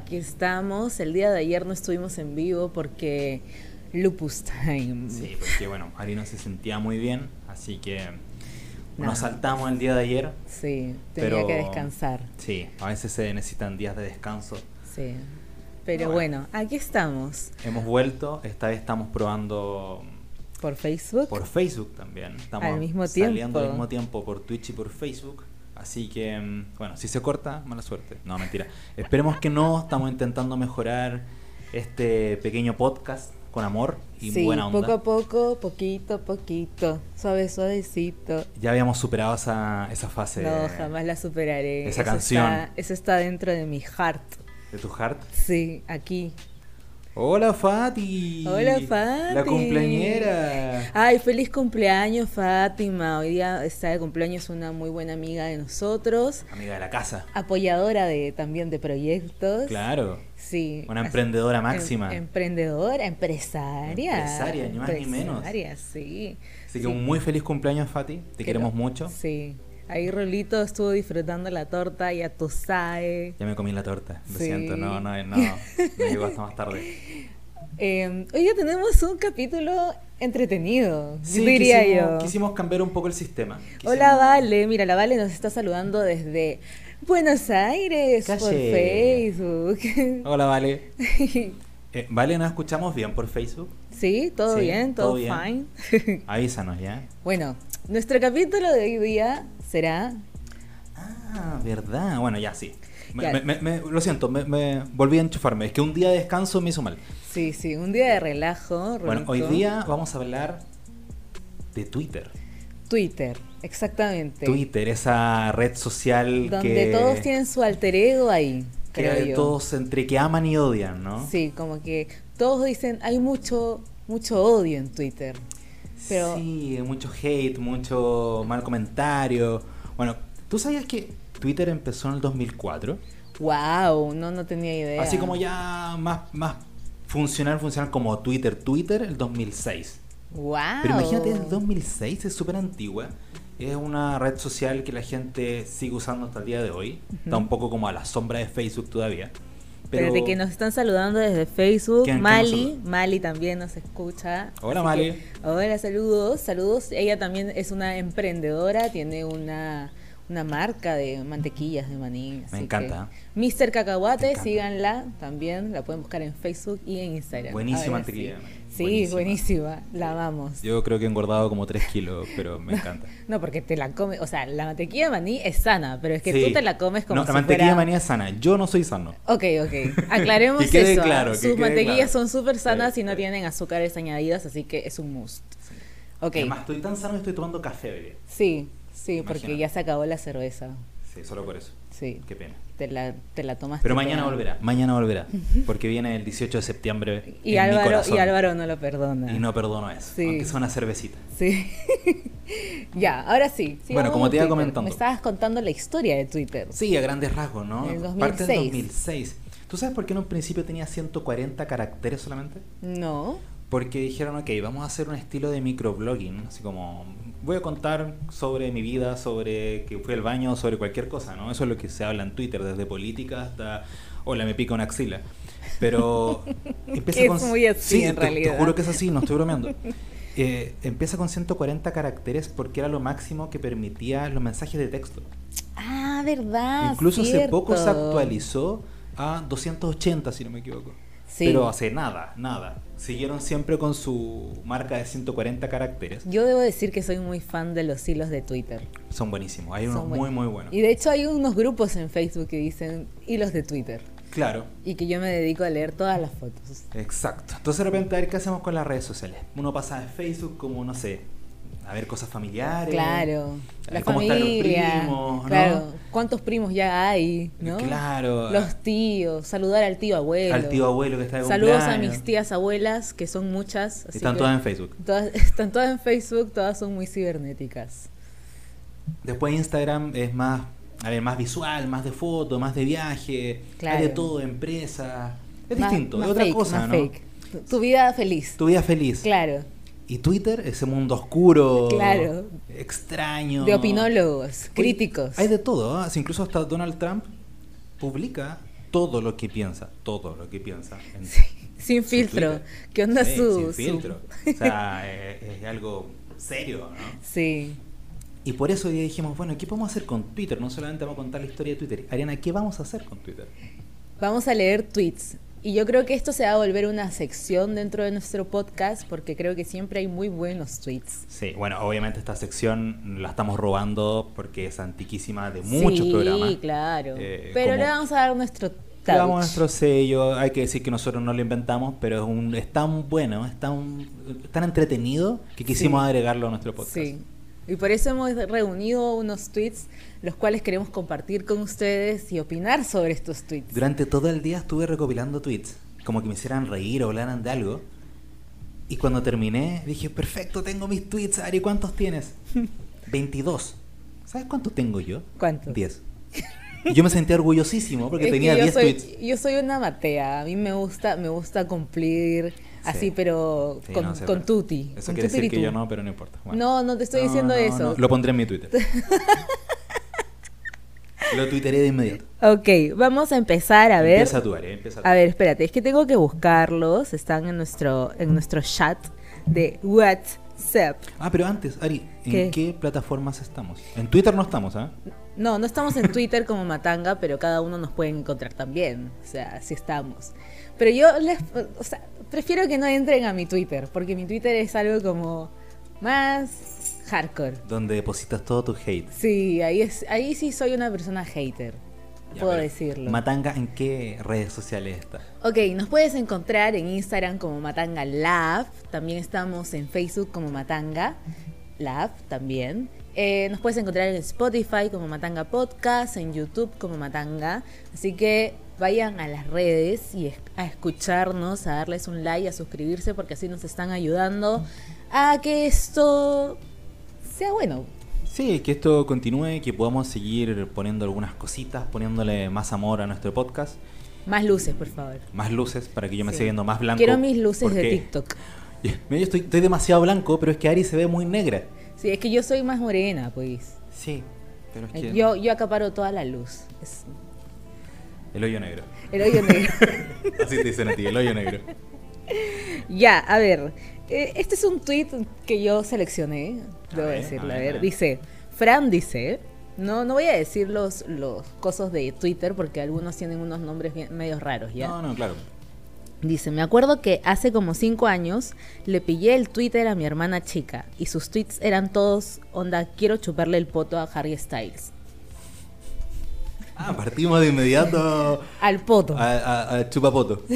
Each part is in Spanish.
aquí estamos. El día de ayer no estuvimos en vivo porque Lupus Time. Sí, porque bueno, Ari no se sentía muy bien, así que No. nos saltamos el día de ayer. Sí, tenía Pero- que descansar. Sí, a veces se necesitan días de descanso. Sí. Pero bueno, aquí estamos. Hemos vuelto, esta vez estamos probando Por Facebook. por Facebook también. Estamos Al mismo saliendo tiempo. al mismo tiempo por Twitch y por Facebook. Así que, mm, bueno, si se corta, mala suerte. No, mentira. Esperemos que no. Estamos intentando mejorar este pequeño podcast con amor y sí, buena onda. poco a poco, poquito a poquito, suave, suavecito. Ya habíamos superado esa, esa fase No, jamás la superaré. esa Eso canción. está- eso está dentro de mi heart. de tu heart. Sí, aquí. Hola Fati. Hola, Fati. La cumpleañera. Ay, feliz cumpleaños, Fátima. Hoy día está de cumpleaños una muy buena amiga de nosotros, Amiga de la casa. apoyadora de también de proyectos. Claro. Sí. Una emprendedora em- máxima. emprendedora, empresaria. Empresaria, ni más ni menos. Empresaria, sí. Así que Sí. un muy feliz cumpleaños Fati. Te Pero- queremos mucho. Sí. Ahí Rolito estuvo disfrutando la torta, ya tú sabes. Ya me comí la torta. Lo Sí. siento, no, no, no. No llegó hasta más tarde. Eh, hoy día tenemos un capítulo entretenido, Sí, diría quisimos, yo. quisimos cambiar un poco el sistema. Hola Vale, mira, la Vale nos está saludando desde Buenos Aires por. Facebook. Hola, Vale. Eh, vale, ¿nos escuchamos bien por Facebook? sí, todo Sí, bien, todo, todo bien. fine. Avísanos ya. bueno, nuestro capítulo de hoy día será Ah, verdad. Bueno, ya sí. Me- Ya. me- me- me- lo siento, me, me volví a enchufarme. Es que un día de descanso me hizo mal. Sí, sí, un día de relajo. Bueno, hoy día vamos a hablar de Twitter. Twitter, exactamente. Twitter, esa red social Donde que, todos tienen su alter ego ahí, que creo yo. todos entre que aman y odian, ¿no? Sí, como que todos dicen, hay mucho, mucho odio en Twitter. Pero Sí, mucho hate, mucho mal comentario. Bueno, ¿tú sabías que Twitter empezó en el 2004? wow, no, no tenía idea. Así como ya más, más funcional, funcional como Twitter. Twitter el 2006. Wow. Pero imagínate, el 2006 es súper antigua. Es una red social que la gente sigue usando hasta el día de hoy. Está un poco como a la sombra de Facebook todavía. Pero Espérate, que nos están saludando desde Facebook. ¿Quién- quién nos Mali? Mali también nos escucha. Hola, Mali. que, hola, saludos, saludos. Ella también es una emprendedora, tiene una, una marca de mantequillas de maní. así encanta. Mr. Cacahuate, Me encanta. síganla también, la pueden buscar en Facebook y en Instagram. Buenísima mantequilla sí. Sí, buenísima. buenísima, la amamos. yo creo que he engordado como 3 kilos, pero me encanta. No, porque te la comes, o sea, la mantequilla de maní es sana, pero es que Sí. tú te la comes como No, si la mantequilla fuera... de maní es sana. Yo no soy sano. Ok, ok. Aclaremos Que quede eso. ¿ah? claro, que Sus quede mantequillas claro. son súper sanas Sí, y no sí. tienen azúcares añadidas, así que es un must. Ok. Además, estoy tan sano que estoy tomando café hoy día. Sí, sí, porque Imagínate. ya se acabó la cerveza. Sí, solo por eso. Sí. Qué pena. Te la, te la tomas. Pero mañana volverá, mañana volverá. Porque viene el 18 de septiembre. Y en mi Álvaro, corazón. y Álvaro no lo perdona. Y no perdono eso. Sí. Aunque sea una cervecita. Sí. ya, ahora sí. Bueno, como te iba Twitter. comentando. Me estabas contando la historia de Twitter. Sí, a grandes rasgos, ¿no? En el Parte 2006. del 2006. ¿Tú sabes por qué en un principio tenía 140 caracteres solamente? No. Porque dijeron, ok, vamos a hacer un estilo de microblogging, así como voy a contar sobre mi vida, sobre que fui al baño, sobre cualquier cosa, ¿no? Eso es lo que se habla en Twitter, desde política hasta, hola, me pica una axila. Pero empieza con... muy así, Sí, en te- juro que es así, no estoy bromeando. Eh, empieza con 140 caracteres porque era lo máximo que permitía los mensajes de texto. Ah, verdad. Incluso hace poco se actualizó a 280, si no me equivoco. Sí. Pero hace nada, nada. Siguieron siempre con su marca de 140 caracteres. Yo debo decir que soy muy fan de los hilos de Twitter. Son buenísimos. Hay unos muy, muy buenos. Y de hecho hay unos grupos en Facebook que dicen hilos de Twitter. Claro, Y que yo me dedico a leer todas las fotos. exacto. Entonces de repente a ver qué hacemos con las redes sociales. Uno pasa de Facebook como, no sé, a ver cosas familiares. Claro. a La están los familia. Claro. ¿Cuántos primos ya hay? ¿no? Claro. Los tíos. Saludar al tío abuelo. Al tío abuelo que está de Saludos a mis tías abuelas, que son muchas. así Están que todas en Facebook. todas- están todas en Facebook, todas son muy cibernéticas. Después Instagram es más, a ver, más visual, más de foto, más de viaje, Claro. hay de todo, de empresa. Es Más- distinto, más es otra fake, cosa, más ¿no? fake. Tu vida feliz. Tu vida feliz. Claro. Y Twitter, ese mundo oscuro, Claro. extraño. De opinólogos, Oye, críticos. Hay de todo, ¿ah? Incluso hasta Donald Trump publica todo lo que piensa, todo lo que piensa. en Sí, sin filtro. Twitter. ¿Qué onda Sí, su- sin su- filtro. O sea, eh, es, algo serio, ¿no? Sí. Y por eso dijimos, bueno, ¿qué podemos hacer con Twitter? No solamente vamos a contar la historia de Twitter. Ariana, ¿qué vamos a hacer con Twitter? Vamos a leer tweets. Y yo creo que esto se va a volver una sección dentro de nuestro podcast porque creo que siempre hay muy buenos tweets. Sí, bueno, obviamente esta sección la estamos robando porque es antiquísima de muchos sí, programas. claro. Eh, Pero como- le vamos a dar nuestro Le touch. damos nuestro sello, hay que decir que nosotros no lo inventamos, pero es, un, es tan bueno, es tan, tan entretenido que quisimos Sí. agregarlo a nuestro podcast. Sí. Y por eso hemos reunido unos tweets los cuales queremos compartir con ustedes y opinar sobre estos tweets. Durante todo el día estuve recopilando tweets, como que me hicieran reír o hablaran de algo. Y cuando terminé, dije, perfecto, tengo mis tweets, Ari, ¿cuántos tienes? 22. ¿Sabes cuántos tengo yo? ¿Cuántos? 10. Y yo me sentía orgullosísimo porque Es tenía yo 10 soy, tweets. Yo soy una matea, a mí me gusta, me gusta cumplir así, pero Sí, con, no sé, con pero- tutti. Eso con quiere decir que yo no, pero no importa. Bueno. No, no te estoy No, diciendo no, eso. Lo pondré en mi Twitter. Lo tuiteré de inmediato. Ok, vamos a empezar a ver. Empieza tú, Ari, empieza tú. A ver, espérate, es que tengo que buscarlos. Están en nuestro, en nuestro chat de WhatsApp. Ah, pero antes, Ari, ¿en ¿Qué? qué, plataformas estamos? En Twitter no estamos, ¿ah? No, no estamos en Twitter como Matanga, pero cada uno nos puede encontrar también. O sea, así estamos. Pero yo les, o sea, prefiero que no entren a mi Twitter, porque mi Twitter es algo como más hardcore. Donde depositas todo tu hate. Sí, ahí es, ahí sí soy una persona hater. Ya, puedo decirlo. Matanga, ¿en qué redes sociales está? Ok, nos puedes encontrar en Instagram como Matanga Lab. También estamos en Facebook como Matanga Lab también. Eh, nos puedes encontrar en Spotify como Matanga Podcast, en YouTube como Matanga. Así que vayan a las redes y a escucharnos, a darles un like, a suscribirse, porque así nos están ayudando a que esto sea bueno. Sí, que esto continúe, que podamos seguir poniendo algunas cositas, poniéndole más amor a nuestro podcast, Más luces, por favor. más luces para que yo me Sí. siga viendo más blanco. Quiero mis luces de TikTok. Yo estoy, estoy demasiado blanco, pero es que Ari se ve muy negra. Sí, es que yo soy más morena, pues. Sí, pero es que Yo, yo acaparo toda la luz. Es el hoyo negro. el hoyo negro. Así te dicen a ti, el hoyo negro. ya, a ver. eh, Este es un tweet que yo seleccioné. A Debo ver, decirlo. a A ver, a dice. Fran dice. No, no voy a decir los, los cosas de Twitter porque algunos tienen unos nombres bien- medio raros, ¿ya? No, no, claro. Dice, me acuerdo que hace como cinco años le pillé el Twitter a mi hermana chica y sus tweets eran todos, onda, quiero chuparle el poto a Harry Styles. Ah, partimos de inmediato Al poto. a, a, a chupapoto.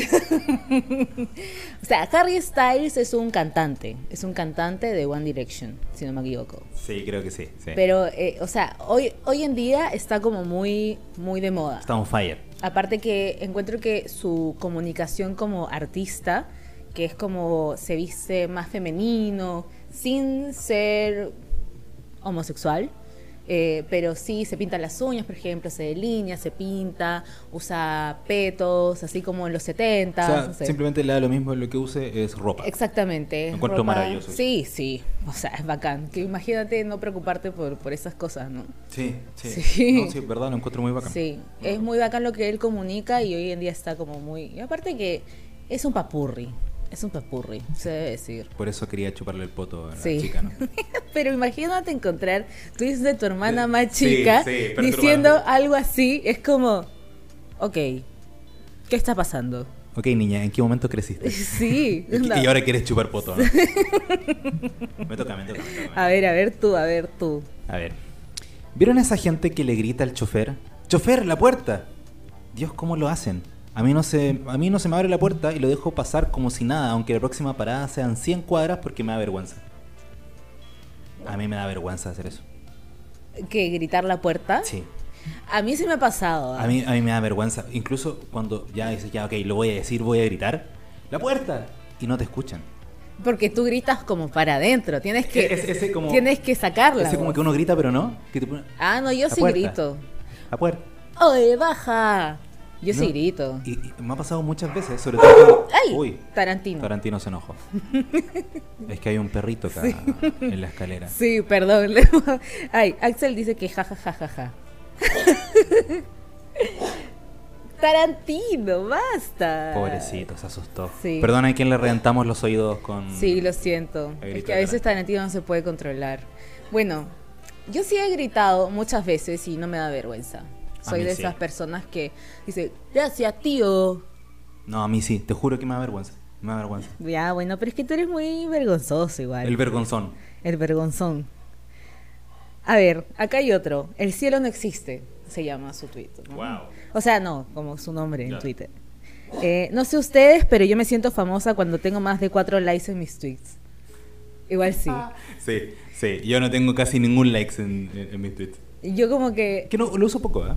O sea, Harry Styles es un cantante, es un cantante de One Direction, si no me equivoco. Sí, creo que sí. sí. Pero, eh, o sea, hoy, hoy en día está como muy, muy de moda. Está on fire. Aparte que encuentro que su comunicación como artista, que es como se viste más femenino, sin ser homosexual, eh, pero sí se pinta las uñas, por ejemplo, se delinea, se pinta, usa petos, así como en los 70. O sea, no sé. simplemente le da lo mismo lo que use es ropa. Exactamente. Lo encuentro maravilloso. Sí, sí. O sea, es bacán. Que imagínate no preocuparte por, por esas cosas, ¿no? Sí, sí. Sí. No, sí, verdad, lo encuentro muy bacán. Sí. Es muy bacán lo que él comunica y hoy en día está como muy. Y aparte que es un papurri. Es un papurri, se debe decir. Por eso quería chuparle el poto a la Sí. chica, ¿no? Pero imagínate encontrar tweets de tu hermana más chica sí, diciendo algo así. Es como, ok, ¿qué está pasando? Ok, niña, ¿en qué momento creciste? Sí. Y, no. y ahora quieres chupar poto, ¿no? me toca, me toca, me toca. A ver, a ver tú, a ver tú. A ver. ¿Vieron a esa gente que le grita al chofer? ¡Chofer, la puerta! Dios, ¿cómo lo hacen? A mí, no se, a mí no se me abre la puerta y lo dejo pasar como si nada, aunque la próxima parada sean 100 cuadras porque me da vergüenza. A mí me da vergüenza hacer eso. ¿Que gritar la puerta? Sí. A mí sí me ha pasado. ¿ah? A mí, a mí me da vergüenza. Incluso cuando ya dices, ya, ok, lo voy a decir, voy a gritar. ¡La puerta! Y no te escuchan. Porque tú gritas como para adentro. Tienes que, Ese- ese como- tienes que sacarla. Ese como que uno grita, pero no. Que te pone- Ah, no, yo sí puerta. grito. La puerta. ¡Oye, baja! Yo sí No. grito. Y, y me ha pasado muchas veces, sobre todo. ¡Ay! Uy, Tarantino. Tarantino se enojó. es que hay un perrito acá en la escalera. Sí, perdón. Ay, Axel dice que ja, ja, ja, ja, ja. Tarantino, basta. Pobrecito, se asustó. Sí. Perdona a quien le reventamos los oídos con. Sí, lo siento. Es que a veces Tarantino no se puede controlar. Bueno, yo sí he gritado muchas veces y no me da vergüenza. Soy de sí. esas personas que dice, gracias, tío. No, a mí sí, te juro que me da vergüenza. Me da vergüenza. Ya, bueno, pero es que tú eres muy vergonzoso igual. El vergonzón. El vergonzón. A ver, acá hay otro. El cielo no existe, se llama su tweet. ¿no? Wow. O sea, no, como su nombre en. Twitter. Eh, no sé ustedes, pero yo me siento famosa cuando tengo más de cuatro likes en mis tweets. Igual sí. Sí, sí. Yo no tengo casi ningún likes en, en- en mis tweets. Yo como que... Que no, lo uso poco, ¿eh?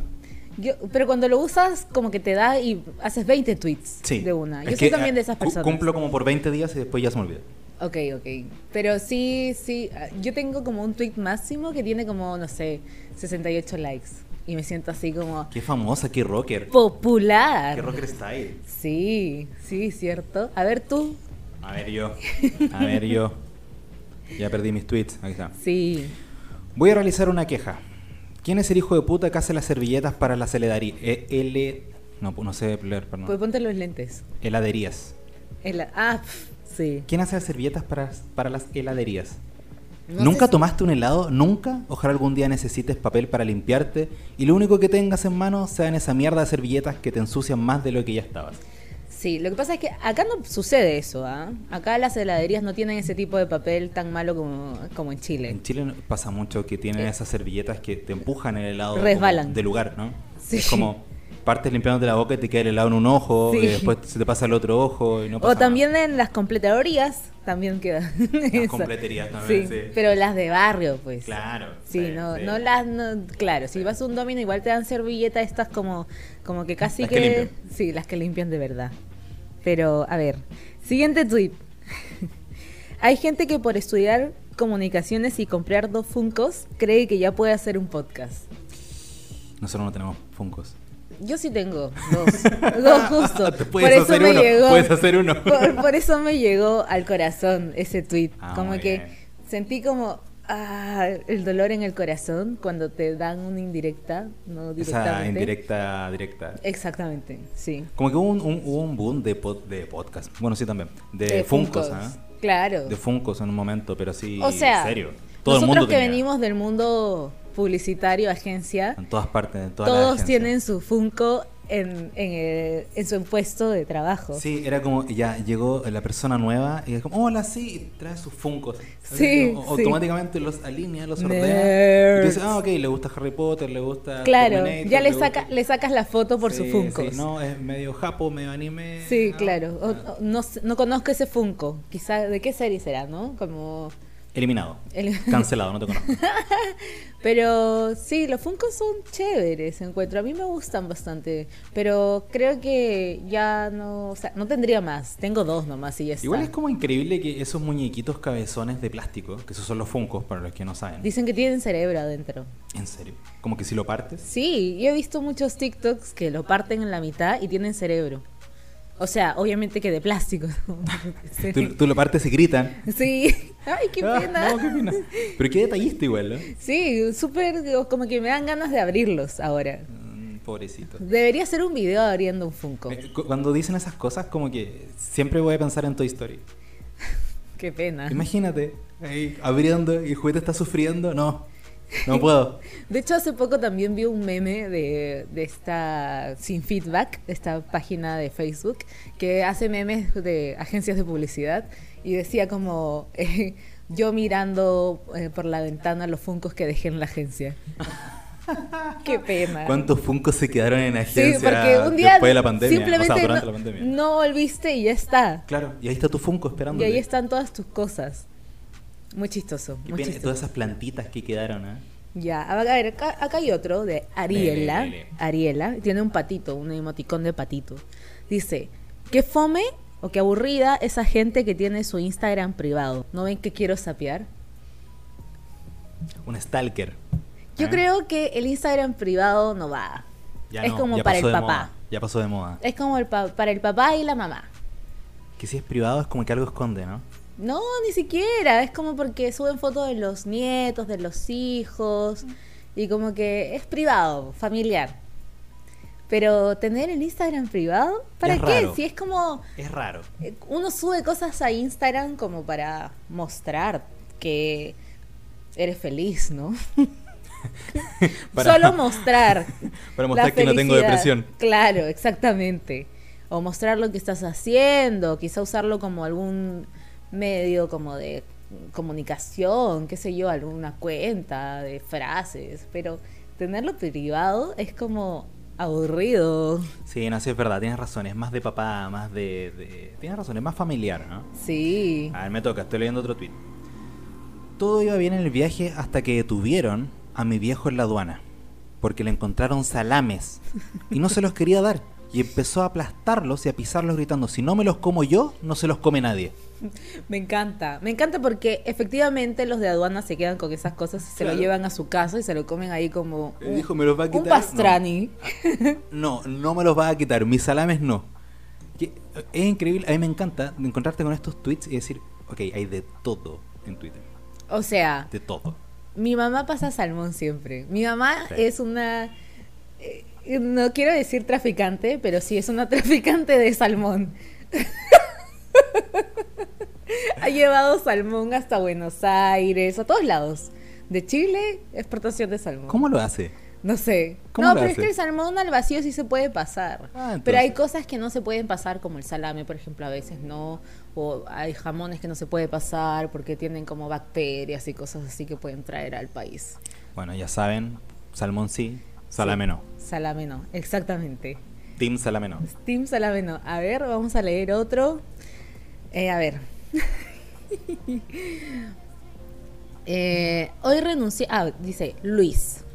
Yo, pero cuando lo usas, como que te da y haces 20 tweets Sí. de una. Yo Es soy que, también de ah, esas personas. Cumplo como por 20 días y después ya se me olvida. Ok, ok. Pero sí, sí. ah, Yo tengo como un tweet máximo que tiene como, no sé, 68 likes. Y me siento así como Qué famosa, qué rocker. popular. Qué rocker style. Sí, sí, cierto. A ver tú. A ver yo. A ver yo. Ya perdí mis tweets. Ahí está. Sí. Voy a realizar una queja. ¿Quién es el hijo de puta que hace las servilletas para las heladerías? L... No, no sé leer, Pues perdón. ponte los lentes. Heladerías. El- ah, sí. ¿Quién hace las servilletas para, para las heladerías? No ¿Nunca si- tomaste un helado? ¿Nunca? Ojalá algún día necesites papel para limpiarte y lo único que tengas en mano sean esa mierda de servilletas que te ensucian más de lo que ya estabas. Sí, lo que pasa es que acá no sucede eso, ¿ah? Acá las heladerías no tienen ese tipo de papel tan malo como, como en Chile. En Chile pasa mucho que tienen Eh. esas servilletas que te empujan el helado Resbalan. de lugar, ¿no? Sí. Es como partes limpiándote la boca y te queda el helado en un ojo Sí. y después se te pasa el otro ojo y no pasa o también nada. en las completadorías también queda. esa. completerías también, sí. Pero las de barrio, pues. Claro. Sí, no, sí. no las, no- claro, si vas a un domino igual te dan servilletas estas como, como que casi Las que que, sí, las que limpian de verdad. Pero, a ver, siguiente tweet. Hay gente que por estudiar comunicaciones y comprar dos funcos cree que ya puede hacer un podcast. Nosotros no tenemos funcos. Yo sí tengo dos, dos justo. Te por eso hacer me uno, llegó. puedes hacer uno. Por, por eso me llegó al corazón ese tweet. Ah, como que bien. sentí como ah, el dolor en el corazón cuando te dan una indirecta, no Esa directamente. indirecta, directa. Exactamente, sí. Como que hubo un, un- hubo un boom de, pod- de podcast. Bueno, sí también. De, Funcos, ¿ah? Claro. De Funcos en un momento, pero sí, o sea, en serio. Todo el nosotros mundo que tenía. venimos del mundo publicitario, agencia, En todas partes, en todas todos tienen su Funko en, en, el- en su puesto de trabajo. Sí, era como, ya llegó la persona nueva y es como, hola, sí, y trae sus funcos. Sí, O- sí. Automáticamente los alinea, los ordena. Nerds. Y tú dices, ah, ok, le gusta Harry Potter, le gusta. Claro, Terminator, ya le, gusta- saca, le sacas la foto por Sí, sus Funkos. sí, no, es medio japo, medio anime. Sí, ¿no? claro. O- no, sé- no conozco ese Funko. Quizá, ¿de qué serie será, no? Como... Eliminado. El- Cancelado, no te conozco. Pero sí, los Funkos son chéveres, encuentro. A mí me gustan bastante. Pero creo que ya no... O sea, no tendría más. Tengo dos nomás y ya está. Igual es como increíble que esos muñequitos cabezones de plástico, que esos son los funcos, para los que no saben. Dicen que tienen cerebro adentro. En serio. Como que si lo partes. Sí, yo he visto muchos TikToks que lo parten en la mitad y tienen cerebro. O sea, obviamente que de plástico. Tú, tú lo partes y gritan. Sí. Ay, qué Ah, pena. no, qué pena. Pero qué detallista igual, ¿no? Sí, súper, como que me dan ganas de abrirlos ahora. Mm, Pobrecito. Debería hacer un video abriendo un Funko. Eh, cu- Cuando dicen esas cosas, como que siempre voy a pensar en Toy Story. Qué pena. Imagínate, ahí abriendo y el juguete está sufriendo. No, no puedo. De hecho, hace poco también vi un meme de, de esta Sin Feedback, de esta página de Facebook, que hace memes de agencias de publicidad y decía como eh, yo mirando eh, por la ventana los funcos que dejé en la agencia. Qué pena. ¿Cuántos funcos se quedaron en Sí, agencia porque un día después de la pandemia? simplemente o sea, durante no, la pandemia. no volviste y ya está. Claro, y ahí está tu funko esperando. Y ahí están todas tus cosas. Muy chistoso. Muy chistoso. todas esas plantitas que quedaron, ¿eh? Ya, a ver, acá, acá hay otro de Ariela. Ariela, tiene un patito, un emoticón de patito. Dice, qué fome o qué aburrida esa gente que tiene su Instagram privado. ¿No ven que quiero sapear? Un stalker. Yo ¿eh? creo que el Instagram privado no va. Ya es no, como ya para el papá. moda, Ya pasó de moda. Es como el pa- para el papá y la mamá. Que si es privado es como que algo esconde, ¿no? No, ni siquiera. Es como porque suben fotos de los nietos, de los hijos. Y como que es privado, familiar. Pero tener el Instagram privado, ¿para Es qué? raro. Si es como Es raro. eh, uno sube cosas a Instagram como para mostrar que eres feliz, ¿no? Para- Solo mostrar. Para mostrar la que no tengo depresión. Claro, exactamente. O mostrar lo que estás haciendo, quizá usarlo como algún medio como de comunicación, qué sé yo, alguna cuenta de frases, pero tenerlo privado es como aburrido. Sí, no, sí, es verdad, tienes razón, es más de papá, más de, de- Tienes razón, es más familiar, ¿no? Sí. A ver, me toca, estoy leyendo otro tweet. Todo iba bien en el viaje hasta que detuvieron a mi viejo en la aduana, porque le encontraron salames y no se los quería dar. Y empezó a aplastarlos y a pisarlos gritando, si no me los como yo, no se los come nadie. Me encanta, me encanta porque efectivamente los de aduana se quedan con esas cosas y se Claro. lo llevan a su casa y se lo comen ahí como Él dijo, "Me los va a un quitar". pastrani. No, no me los va a quitar, mis salames no. Es increíble, a mí me encanta encontrarte con estos tweets y decir, ok, hay de todo en Twitter, O sea, de todo. mi mamá pasa salmón siempre. Mi mamá Sí. es una eh, no quiero decir traficante, pero sí es una traficante de salmón. ha llevado salmón hasta Buenos Aires, a todos lados. De Chile, exportación de salmón. ¿Cómo lo hace? No sé. ¿Cómo no, lo pero es que el salmón al vacío sí se puede pasar. Ah, pero hay cosas que no se pueden pasar, como el salame, por ejemplo, a veces no. O hay jamones que no se puede pasar porque tienen como bacterias y cosas así que pueden traer al país. Bueno, ya saben, salmón sí, salame Sí. no. Salame no, exactamente. Team salame no. Steam salame no. A ver, vamos a leer otro. Eh, a ver. Eh, hoy renuncié. Ah, dice Luis.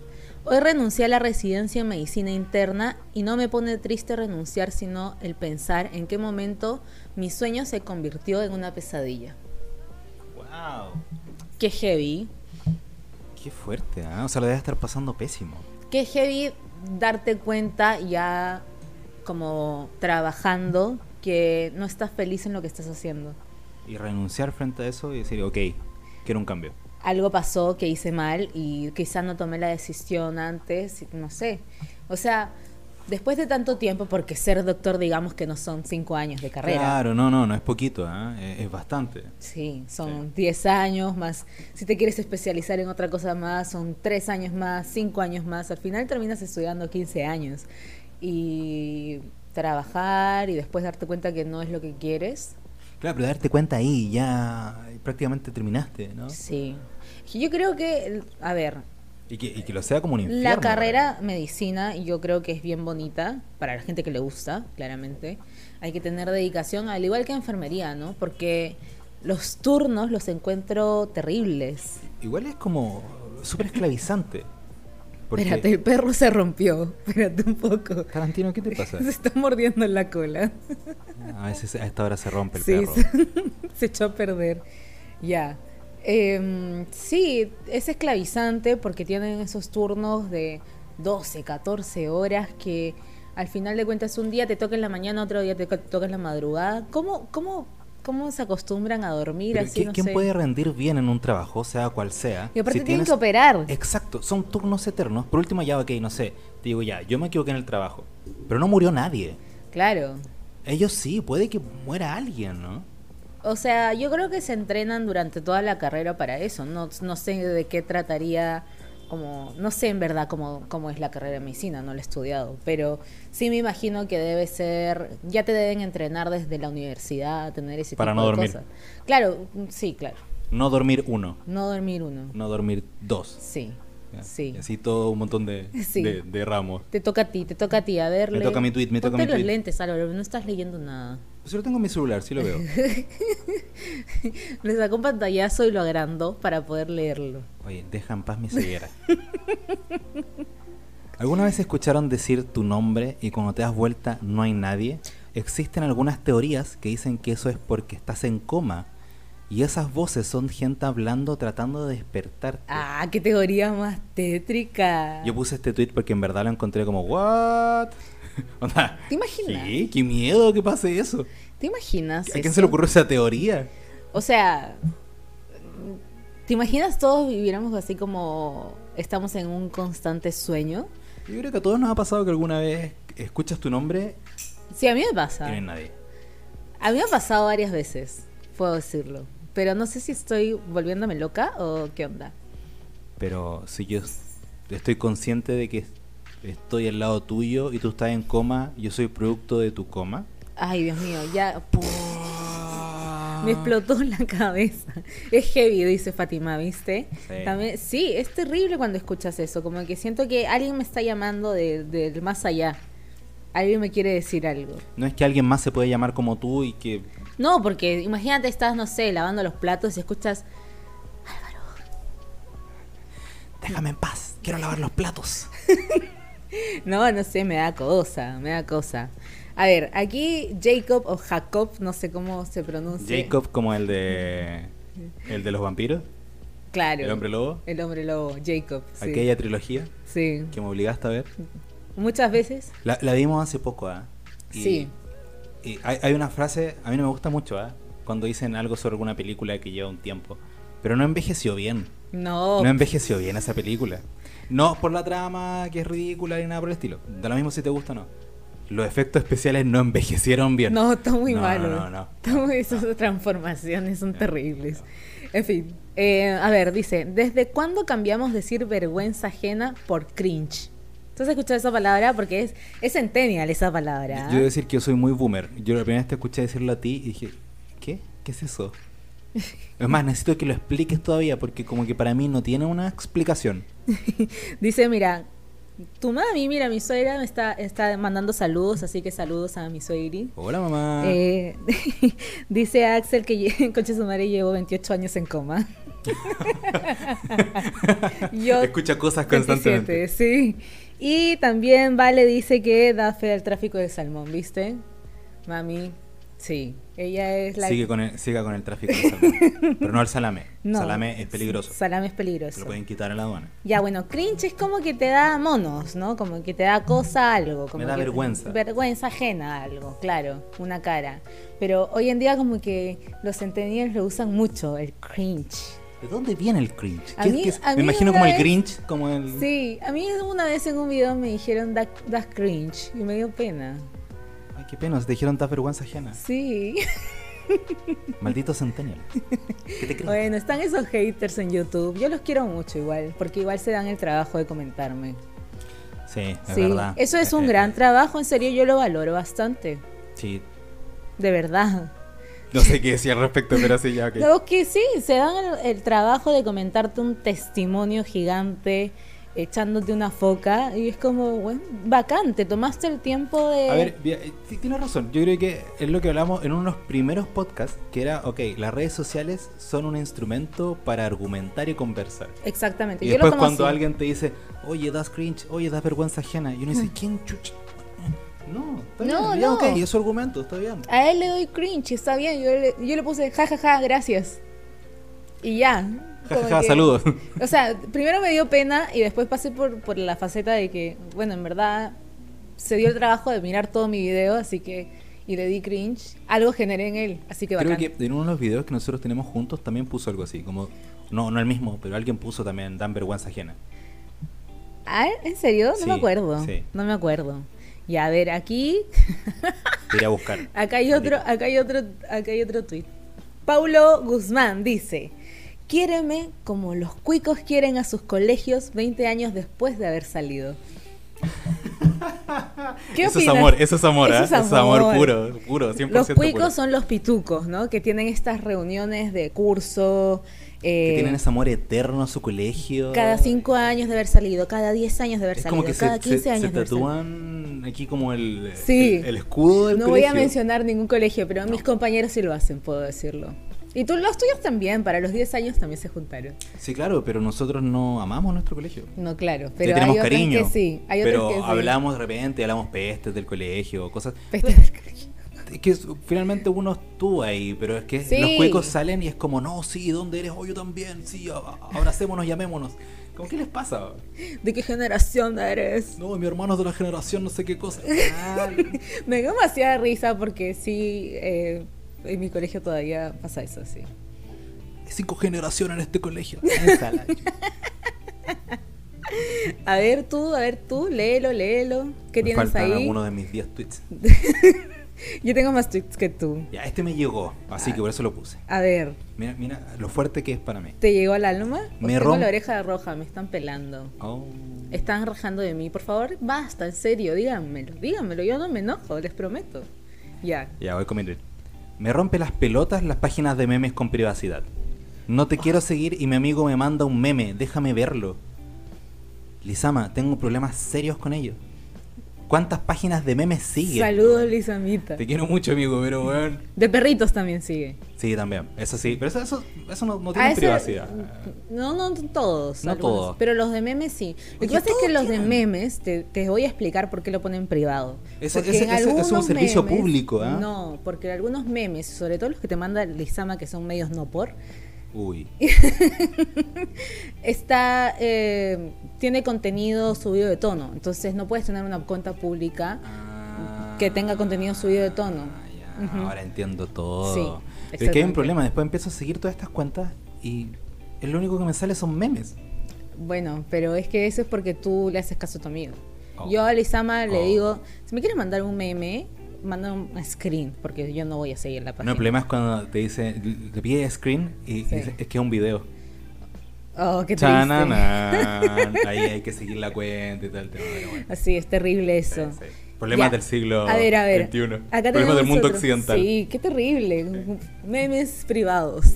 Hoy renuncié a la residencia en medicina interna y no me pone triste renunciar, sino el pensar en qué momento mi sueño se convirtió en una pesadilla. Wow. Qué heavy. Qué fuerte, ¿ah? O sea, lo debe estar pasando pésimo. Qué heavy darte cuenta ya como trabajando que no estás feliz en lo que estás haciendo. Y renunciar frente a eso y decir, ok, quiero un cambio. algo pasó que hice mal y quizá no tomé la decisión antes, no sé. O sea, después de tanto tiempo, porque ser doctor digamos que no son cinco años de carrera. Claro, no, no, no es poquito, ¿ah? es, es bastante. Sí, son Sí. 10 años más. Si te quieres especializar en otra cosa más, son 3 años más, 5 años más. Al final terminas estudiando 15 años. Y trabajar y después darte cuenta que no es lo que quieres. Claro, pero darte cuenta ahí, ya prácticamente terminaste, ¿no? Sí. Yo creo que, a ver, Y que, y que lo sea como un infierno. La carrera medicina yo creo que es bien bonita para la gente que le gusta, claramente. Hay que tener dedicación, al igual que enfermería, ¿no? Porque los turnos los encuentro terribles. Igual es como súper esclavizante. Porque- Espérate, el perro se rompió. Espérate un poco. Tarantino, ¿qué te pasa? Se está mordiendo en la cola. A veces a esta hora se rompe el Sí, perro. se, se echó a perder. Ya. Em, sí, es esclavizante porque tienen esos turnos de 12, 14 horas que al final de cuentas un día te toca en la mañana, otro día te toca en la madrugada. ¿Cómo, cómo, cómo se acostumbran a dormir Pero así? ¿qui- No ¿Quién sé. puede rendir bien en un trabajo, sea cual sea? Y aparte si tienen tienes- que operar. Exacto, son turnos eternos. Por último, ya, ok, no sé. Te digo ya, yo me equivoqué en el trabajo. Pero no murió nadie. Claro. Ellos sí, puede que muera alguien, ¿no? O sea, yo creo que se entrenan durante toda la carrera para eso. No, no sé de qué trataría, como, no sé en verdad cómo, cómo es la carrera de medicina, no la he estudiado, pero sí me imagino que debe ser, ya te deben entrenar desde la universidad, tener ese Para tipo no de dormir. cosas. Claro, sí, claro. No dormir uno, No dormir uno. no dormir dos. Sí, Ya, sí. Y así todo un montón de, Sí. de, de ramos. Te toca a ti, te toca a ti, a ver. Me toca mi tweet, me toca mi los tweet. lentes, Álvaro, no estás leyendo nada. Pues yo lo tengo en mi celular, sí lo veo. Le sacó un pantallazo y lo agrandó para poder leerlo. Oye, deja en paz mi ceguera. ¿Alguna vez escucharon decir tu nombre y cuando te das vuelta no hay nadie? Existen algunas teorías que dicen que eso es porque estás en coma y esas voces son gente hablando tratando de despertarte. Ah, qué teoría más tétrica. Yo puse este tweet porque en verdad lo encontré como, ¿what? Onda, ¿Te imaginas? ¿Qué? ¿Qué miedo que pase eso? ¿Te imaginas? ¿A quién eso? se le ocurrió esa teoría? O sea, ¿te imaginas todos viviéramos así como estamos en un constante sueño? Yo creo que a todos nos ha pasado que alguna vez escuchas tu nombre Sí, a mí me y pasa. no hay nadie. A mí me ha pasado varias veces, puedo decirlo. Pero no sé si estoy volviéndome loca o qué onda. Pero si yo estoy consciente de que estoy al lado tuyo y tú estás en coma, yo soy producto de tu coma. Ay, Dios mío, ya me explotó la cabeza. Es heavy, dice Fátima, ¿viste? Sí. También, sí, es terrible cuando escuchas eso. Como que siento que alguien me está llamando de- del más allá. Alguien me quiere decir algo. No es que alguien más se puede llamar como tú y que No, porque imagínate, estás, no sé, lavando los platos y escuchas. déjame en paz, quiero lavar los platos. No, no sé, me da cosa, me da cosa. A ver, aquí Jacob o Jacob, no sé cómo se pronuncia. Jacob como el de el de los vampiros, Claro. el hombre lobo, El hombre lobo, Jacob. Sí. aquella trilogía Sí. que me obligaste a ver. Muchas veces. La, la vimos hace poco, ¿ah? Sí. Y hay, hay una frase, a mí no me gusta mucho, ¿ah? Cuando dicen algo sobre alguna película que lleva un tiempo. Pero no envejeció bien. No. No envejeció bien esa película. No por la trama que es ridícula ni nada por el estilo. Da lo mismo si te gusta o no. Los efectos especiales no envejecieron bien. No, está muy No, malo. no, no, no. Esas transformaciones son terribles. En fin. eh, a ver, dice, ¿desde cuándo cambiamos decir vergüenza ajena por cringe? ¿Tú has escuchado esa palabra? Porque es, es centennial esa palabra. Yo debo decir que yo soy muy boomer. Yo la primera vez te escuché decirlo a ti y dije, ¿qué? ¿Qué es eso? Es más, necesito que lo expliques todavía porque como que para mí no tiene una explicación. Dice, mira, tu mami, mira, mi suegra me está, está mandando saludos, así que saludos a mi suegri. Hola mamá. Eh, dice Axel que lle- concha su madre llevo 28 años en coma. Yo Escucha cosas 27, constantemente. sí. Y también Vale dice que da fe al tráfico de salmón, ¿viste? Mami, sí. Ella es la... Sigue con el, siga con el tráfico de salame. Pero no el salame. No, salame es peligroso. Salame es peligroso. lo pueden quitar a la aduana. Ya, bueno, cringe es como que te da monos, ¿no? Como que te da cosa algo. Como Me da que- vergüenza. Vergüenza ajena a algo, claro, una cara. Pero hoy en día como que los centennials lo usan mucho, el cringe. ¿De dónde viene el cringe? ¿Qué- mí- qué Me imagino como el vez- Grinch, como el... Sí, a mí una vez en un video me dijeron "Da- das cringe y me dio pena. Qué pena, te dijeron da vergüenza ajena. Sí. Maldito centennial. ¿Qué te crees? Bueno, están esos haters en YouTube. Yo los quiero mucho igual, porque igual se dan el trabajo de comentarme. Sí, es sí, verdad. eso es Eh, un eh, gran eh, trabajo, en serio yo lo valoro bastante. Sí, De verdad. no sé qué decir al respecto, pero sí, ya, ok. Lo que sí, se dan el, el trabajo de comentarte un testimonio gigante, echándote una foca, y es como, bueno, bacán, te tomaste el tiempo de... A ver, eh, tienes razón. Yo creo que es lo que hablamos en unos primeros podcasts, que era, ok, las redes sociales son un instrumento para argumentar y conversar. Exactamente. Y yo lo después tomo cuando alguien te dice, oye, das cringe, oye, das vergüenza ajena, y uno dice, ¿quién chucha? No, está No, bien, no. ok, es su argumento, está bien. A él le doy cringe, está bien, yo le, yo le puse jajaja, gracias. Y ya. Que- saludos. O sea, primero me dio pena y después pasé por, por la faceta de que, bueno, en verdad se dio el trabajo de mirar todo mi video, así que, y le di cringe, algo generé en él, así que Creo que en uno de los videos que nosotros tenemos juntos también puso algo así, como, no, no el mismo, pero alguien puso también, dan vergüenza ajena. Ah, ¿En serio? No Sí, me acuerdo. sí. No me acuerdo. Y a ver, aquí, iré a buscar. acá hay otro, acá hay otro, acá hay otro tweet. Paulo Guzmán dice, quiéreme como los cuicos quieren a sus colegios 20 años después de haber salido. ¿Qué eso es opinas? amor, eso es amor, Eso ¿ah? es Eso es amor amor. puro, puro, 100% Los puro. cuicos son los pitucos, ¿no? Que tienen estas reuniones de curso. Que eh, tienen ese amor eterno a su colegio. cada cinco años de haber salido, cada 10 años de haber Es salido, como que cada se, 15 se- años se de haber salido. tatúan aquí como el, Sí. el, el escudo del No voy a colegio. mencionar ningún colegio, pero mis compañeros sí lo hacen, puedo decirlo. Y tú, los tuyos también, para los 10 años también se juntaron. Sí, claro, pero nosotros no amamos nuestro colegio. No, claro, pero tenemos hay otros cariño. que sí. Hay pero otros que sí. hablamos de repente, hablamos pestes del colegio, cosas. Peste del colegio. Es que finalmente uno estuvo ahí, pero es que Sí. los cuecos salen y es como, no, sí, ¿dónde eres? Oh, yo también, sí, abracémonos, llamémonos. ¿Cómo qué les pasa? ¿De qué generación eres? No, mi hermano es de la generación, no sé qué cosa. Ah, Me dio demasiada risa porque sí, eh, en mi colegio todavía pasa eso, sí. Cinco generaciones en este colegio. A ver tú, a ver tú, léelo, léelo. ¿Qué Me tienes faltan ahí? algunos de mis 10 tweets. Yo tengo más tweets que tú. Ya, este me llegó, así que por eso lo puse. A ver, Mira, mira lo fuerte que es para mí. ¿te llegó al alma? Me tengo la oreja roja, me están pelando. Oh. Están rajando de mí. Por favor, basta, en serio, díganmelo, díganmelo. Yo no me enojo, les prometo. Ya. Ya, voy con mi tweet. Me rompe las pelotas las páginas de memes con privacidad. No te quiero seguir y mi amigo me manda un meme, déjame verlo. Lisama, tengo problemas serios con ello. ¿Cuántas páginas de memes siguen? Saludos, Lisamita. Te quiero mucho, amigo, pero weón. De perritos también sigue. Sí, también. Eso sí. Pero eso, eso, eso no, no tiene ese- privacidad. No, no todos. No algunos, todos. Pero los de memes sí. Lo que pasa es que los de tienen. memes, te, te voy a explicar por qué lo ponen privado. Ese- Porque ese- en ese es un servicio memes- público, ¿ah? No, porque algunos memes, sobre todo los que te manda Lizama, que son medios no por, Uy. está eh, tiene contenido subido de tono. Entonces no puedes tener una cuenta pública que tenga contenido subido de tono. Ah. Ahora entiendo todo. Sí, Pero es que hay un problema. Después empiezo a seguir todas estas cuentas y lo único que me sale son memes. Bueno, pero es que eso es porque tú le haces caso a tu amigo. Oh. Yo a Lizama le Oh. digo, si me quieres mandar un meme, manda un screen, porque yo no voy a seguir la No, página. el problema es cuando te dice, te pide screen y, Sí. es que es un video. Oh, qué triste. Ahí hay que seguir la cuenta y tal. tema, bueno. Así, es terrible eso. Sí, sí. Problemas Ya. del siglo A ver, a ver. XXI. Acá Problemas del mundo occidental. Sí, qué terrible. Memes privados.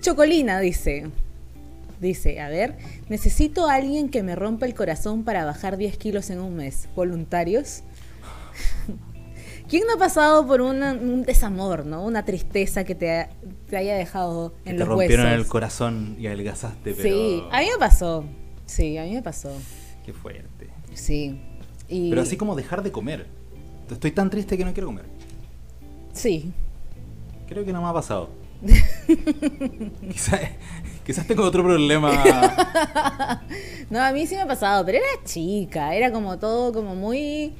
Chocolina dice. Dice, a ver, necesito a alguien que me rompa el corazón para bajar 10 kilos en un mes. ¿Voluntarios? ¿Quién no ha pasado por una- un desamor, no? Una tristeza que te, ha- te haya dejado Que en te los rompieron huesos. el corazón y adelgazaste, pero... Sí, a mí me pasó. Sí, a mí me pasó. Qué fuerte. Sí. Y... Pero así como dejar de comer. Estoy tan triste que no quiero comer. Sí. Creo que no me ha pasado. quizás, quizás tengo otro problema. No, a mí sí me ha pasado, pero era chica, era como todo como muy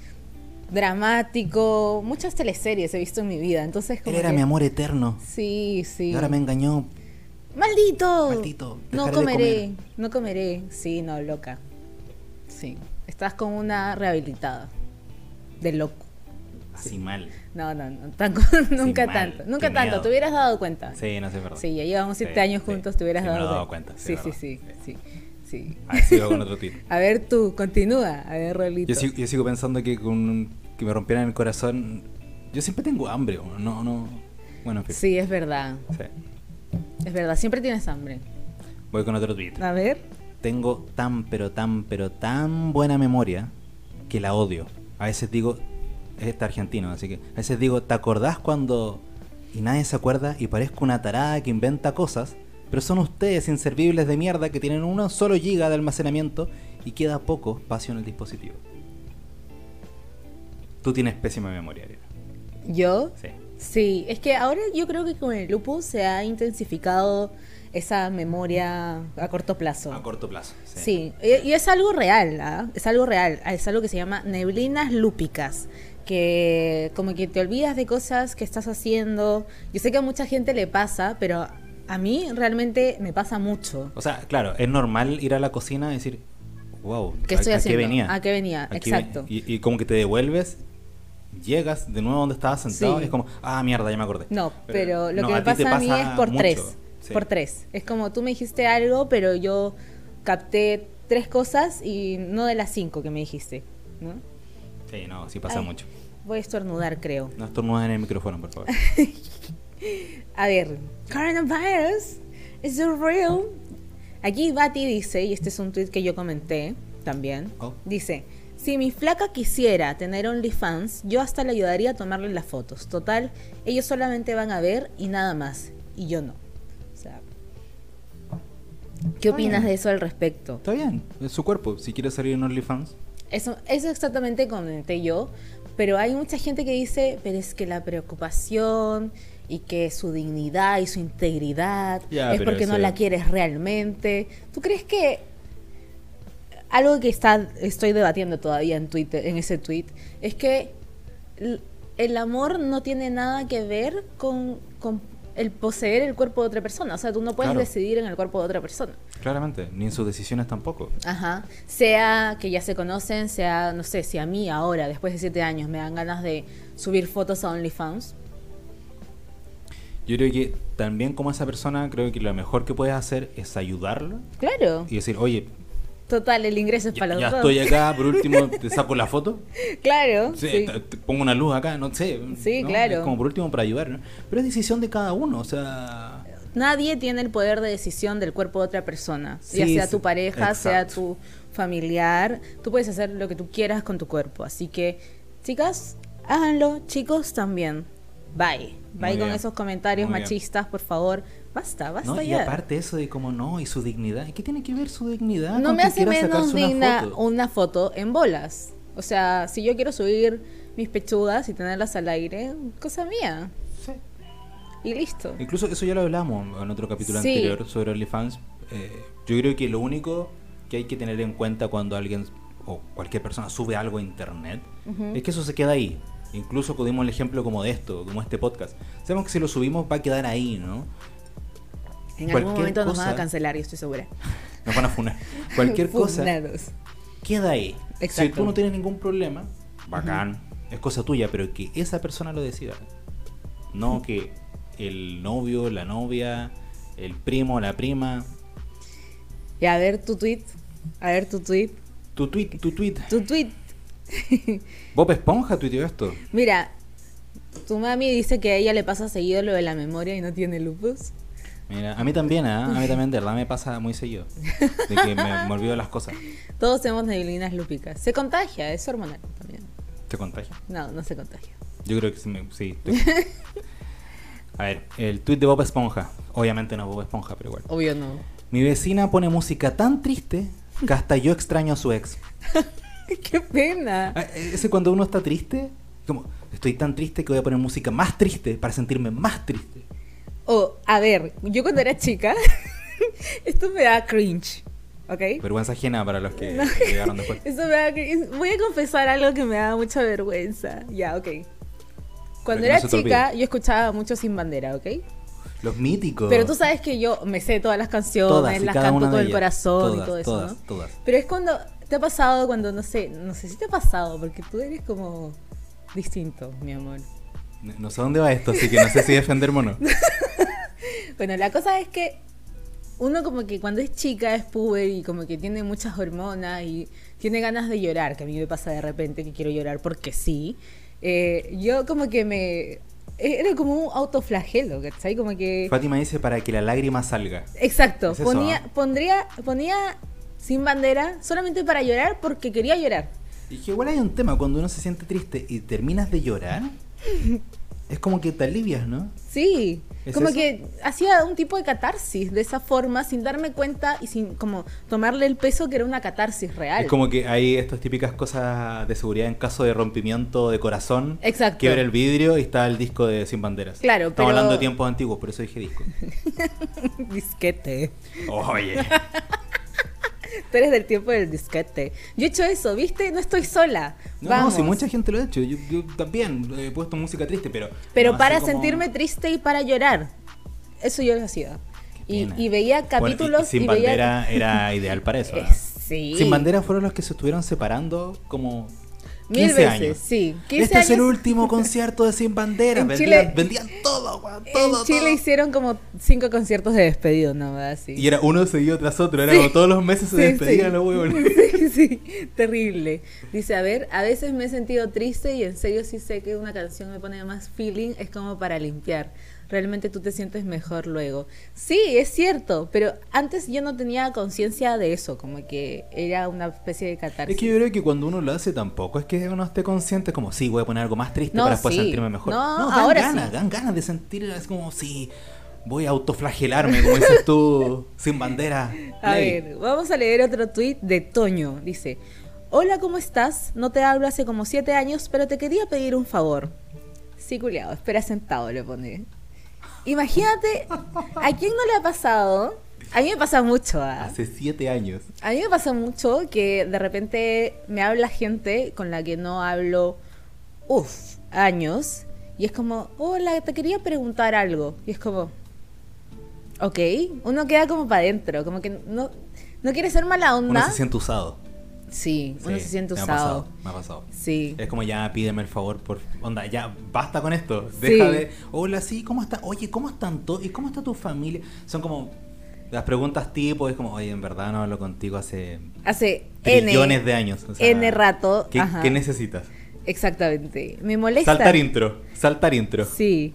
dramático, muchas teleseries he visto en mi vida, entonces como Él era que- mi amor eterno. Sí, sí. Y ahora me engañó. ¡Maldito! Maldito, No comeré, comer. no comeré. Sí, no, loca. Sí, estás con una rehabilitada de loco. Así mal. No, no, no, tan- nunca mal, tanto, nunca qué tanto, miedo. te hubieras dado cuenta. Sí, no sé, verdad. Sí, ya llevamos siete Sí, años sí. juntos, te hubieras Sí, dado, cuenta, sí, Sí, sí, sí, sí, sí. A ver, sigo con otro tweet. A ver tú, continúa. A ver, Rolito. Yo sigo, yo sigo pensando que con que me rompieran el corazón. Yo siempre tengo hambre, no, no. Bueno, en fin. Sí, es verdad. Sí. Es verdad, siempre tienes hambre. Voy con otro tweet. A ver. Tengo tan, pero tan, pero tan buena memoria que la odio. A veces digo, es este argentino, así que a veces digo, ¿te acordás cuando.? Y nadie se acuerda y parezco una tarada que inventa cosas, pero son ustedes inservibles de mierda que tienen uno solo giga de almacenamiento y queda poco espacio en el dispositivo. Tú tienes pésima memoria, Ariel. ¿Yo? Sí. Sí, es que ahora yo creo que con el lupus se ha intensificado esa memoria a corto plazo. A corto plazo. Sí, y, y es algo real, ¿ah? es algo real, es algo que se llama neblinas lúpicas, que como que te olvidas de cosas que estás haciendo. Yo sé que a mucha gente le pasa, pero a mí realmente me pasa mucho. O sea, claro, es normal ir a la cocina y decir, wow, ¿Qué ¿a- estoy a, haciendo? qué venía? ¿A qué venía? Aquí ve- Exacto. Y, y como que te devuelves, llegas de nuevo donde estabas sentado Sí. y es como, ah, mierda, ya me acordé. No, pero, lo no, que me pasa a mí es por mucho. tres. Sí. Por tres. Es como tú me dijiste algo, pero yo capté tres cosas y no de las cinco que me dijiste. ¿no? Sí, no, sí pasa Ay. mucho. Voy a estornudar, creo. No estornudes en el micrófono, por favor. A ver, coronavirus, is real? Aquí Bati dice, y este es un tweet que yo comenté también, Oh. dice, si mi flaca quisiera tener OnlyFans, yo hasta le ayudaría a tomarle las fotos. Total, ellos solamente van a ver y nada más, y yo no. O sea, ¿qué opinas bien. de eso al respecto? Está bien, es su cuerpo. Si quiere salir en OnlyFans, Eso, eso exactamente comenté yo, pero hay mucha gente que dice, pero es que la preocupación y que su dignidad y su integridad Ya, es porque no la quieres realmente. ¿Tú crees que algo que está, estoy debatiendo todavía en Twitter, en ese tweet, es que el amor no tiene nada que ver con, con el poseer el cuerpo de otra persona. O sea, tú no puedes Claro. decidir en el cuerpo de otra persona. Claramente, ni en sus decisiones tampoco. Ajá. Sea que ya se conocen, sea, no sé, si a mí ahora, después de siete años, me dan ganas de subir fotos a OnlyFans. Yo creo que también como esa persona, creo que lo mejor que puedes hacer es ayudarla Claro. y decir, oye, Total, el ingreso es para los ya dos. estoy acá, por último te saco la foto. Claro. Sí, sí. te- te pongo una luz acá, no sé. Sí, ¿no? claro. Es como por último para ayudar, ¿no? Pero es decisión de cada uno, o sea... Nadie tiene el poder de decisión del cuerpo de otra persona. ya sea tu pareja, sea tu familiar. Tú puedes hacer lo que tú quieras con tu cuerpo. Así que, chicas, háganlo. Chicos, también. Bye. Bye Muy con bien. esos comentarios Muy bien. machistas, por favor. Basta, basta ¿no? Y ya. aparte eso de como no, y su dignidad. ¿Qué tiene que ver su dignidad? no con me hace menos sacarse una digna foto? una foto en bolas. O sea, si yo quiero subir mis pechugas y tenerlas al aire, cosa mía. Sí. Y listo. Incluso eso ya lo hablamos en otro capítulo Sí. anterior sobre OnlyFans. Eh, yo creo que lo único que hay que tener en cuenta cuando alguien o cualquier persona sube algo a internet Ujú. es que eso se queda ahí. Incluso dimos el ejemplo como de esto, como este podcast. Sabemos que si lo subimos va a quedar ahí, ¿no? En algún momento nos van a cosa- cancelar, yo estoy segura. Nos van a funar. Cualquier cosa Funados. queda ahí. Si Exacto. tú no tienes ningún problema, bacán, es cosa tuya, pero que esa persona lo decida. No que el novio, la novia, el primo, la prima, Y a ver tu tweet. A ver tu tweet. tu tweet, tu tweet. Tu tweet. Bob Esponja tuiteó esto. Mira, tu mami dice que a ella le pasa seguido lo de la memoria y no tiene lupus. Mira, a mí también, ¿ah? a mí también de verdad me pasa muy seguido. De que me, me olvido las cosas. Todos tenemos neblinas lúpicas. Se contagia, es hormonal también. ¿Te contagia? No, no se contagia. Yo creo que sí. me- sí estoy- A ver, el tweet de Bob Esponja. Obviamente no Bob Esponja, pero igual. Obvio no. Mi vecina pone música tan triste que hasta yo extraño a su ex. ¡Qué pena! Ah, Ese cuando uno está triste, como estoy tan triste que voy a poner música más triste para sentirme más triste. O, a ver, yo cuando era chica, esto me da cringe. ¿Ok? Vergüenza ajena para los que llegaron después. Eso me da cringe. Voy a confesar algo que me da mucha vergüenza. Ya, ok. Cuando era no chica, yo escuchaba mucho Sin Bandera, ¿ok? Los míticos. Pero tú sabes que yo me sé todas las canciones, Todas las canto todo el corazón y todo eso, todas, ¿no? todas. Pero es cuando te ha pasado cuando no sé, no sé si te ha pasado porque tú eres como distinto, mi amor. No- No sé dónde va esto, así que no sé si defenderme o no. Bueno, la cosa es que uno como que cuando es chica es puber y como que tiene muchas hormonas y tiene ganas de llorar, que a mí me pasa de repente que quiero llorar porque sí. Eh, yo como que me... Era como un autoflagelo, ¿cachai? Como que... Fátima dice para que la lágrima salga. Exacto, Es ponía, ¿ah? pondría, ponía sin bandera solamente para llorar porque quería llorar. Y que igual hay un tema, cuando uno se siente triste y terminas de llorar, es como que te alivias, ¿no? Sí, ¿Es como eso? que hacía un tipo de catarsis de esa forma sin darme cuenta y sin como tomarle el peso que era una catarsis real. Es como que hay estas típicas cosas de seguridad en caso de rompimiento de corazón. Exacto. Quiebra el vidrio y está el disco de Sin Banderas. Claro, Estamos pero- hablando de tiempos antiguos, por eso dije disco. disquete. Oye. Tú eres del tiempo del disquete. Yo he hecho eso, ¿viste? No estoy sola. No, Vamos. no, si mucha gente lo ha hecho. Yo, yo también he puesto música triste, pero. Pero no para como- sentirme triste y para llorar. Eso yo lo hacía. Y, veía Bueno, y- capítulos y Sin veía- Bandera era ideal para eso. Eh, ¿ah? sí. Sin Bandera fueron los que se estuvieron separando como. Mil 15 veces, años. sí. 15 Este es el años. último concierto de Sin Bandera. En vendían, Chile- vendían todo, weón, todo. en Chile todo. hicieron como cinco conciertos de despedido, ¿no? Así. Y era uno seguido tras otro. Era Sí. como todos los meses se Sí, despedían sí. los huevos. Sí, sí, terrible. Dice, a ver, a veces me he sentido triste y en serio sí sé que una canción me pone más feeling, es como para limpiar. Realmente tú te sientes mejor luego. Sí, es cierto, pero antes yo no tenía conciencia de eso, como que era una especie de catarsis. Es que yo creo que cuando uno lo hace tampoco es que uno esté consciente como, sí, voy a poner algo más triste No, para después sí. sentirme mejor. No, dan ahora ganas, sí. dan ganas de sentir, es como, sí, voy a autoflagelarme, como dices tú, sin bandera. A play". ver, vamos a leer otro tuit de Toño. Dice, hola, ¿cómo estás? No te hablo hace como siete años, pero te quería pedir un favor. Sí, culiado, espera sentado, le pone. Imagínate, ¿a quién no le ha pasado? A mí me pasa mucho. ¿ah? Hace siete años. A mí me pasa mucho que de repente me habla gente con la que no hablo, uff, años. Y es como, hola, te quería preguntar algo. Y es como, ok, uno queda como para adentro, como que no, no quiere ser mala onda. Uno se siente usado. Sí, uno Sí, se siente me ha usado. pasado, me ha pasado. Sí. Es como ya pídeme el favor por onda, ya basta con esto. Sí. Deja de hola, sí, ¿cómo está? Oye, ¿cómo están todos? ¿Y cómo está tu familia? Son como las preguntas tipo, es como, oye, en verdad no hablo contigo hace Hace N, trillones de años. o sea, N rato. ¿qué, ajá. qué necesitas? Exactamente. Me molesta. Saltar intro, saltar intro. Sí,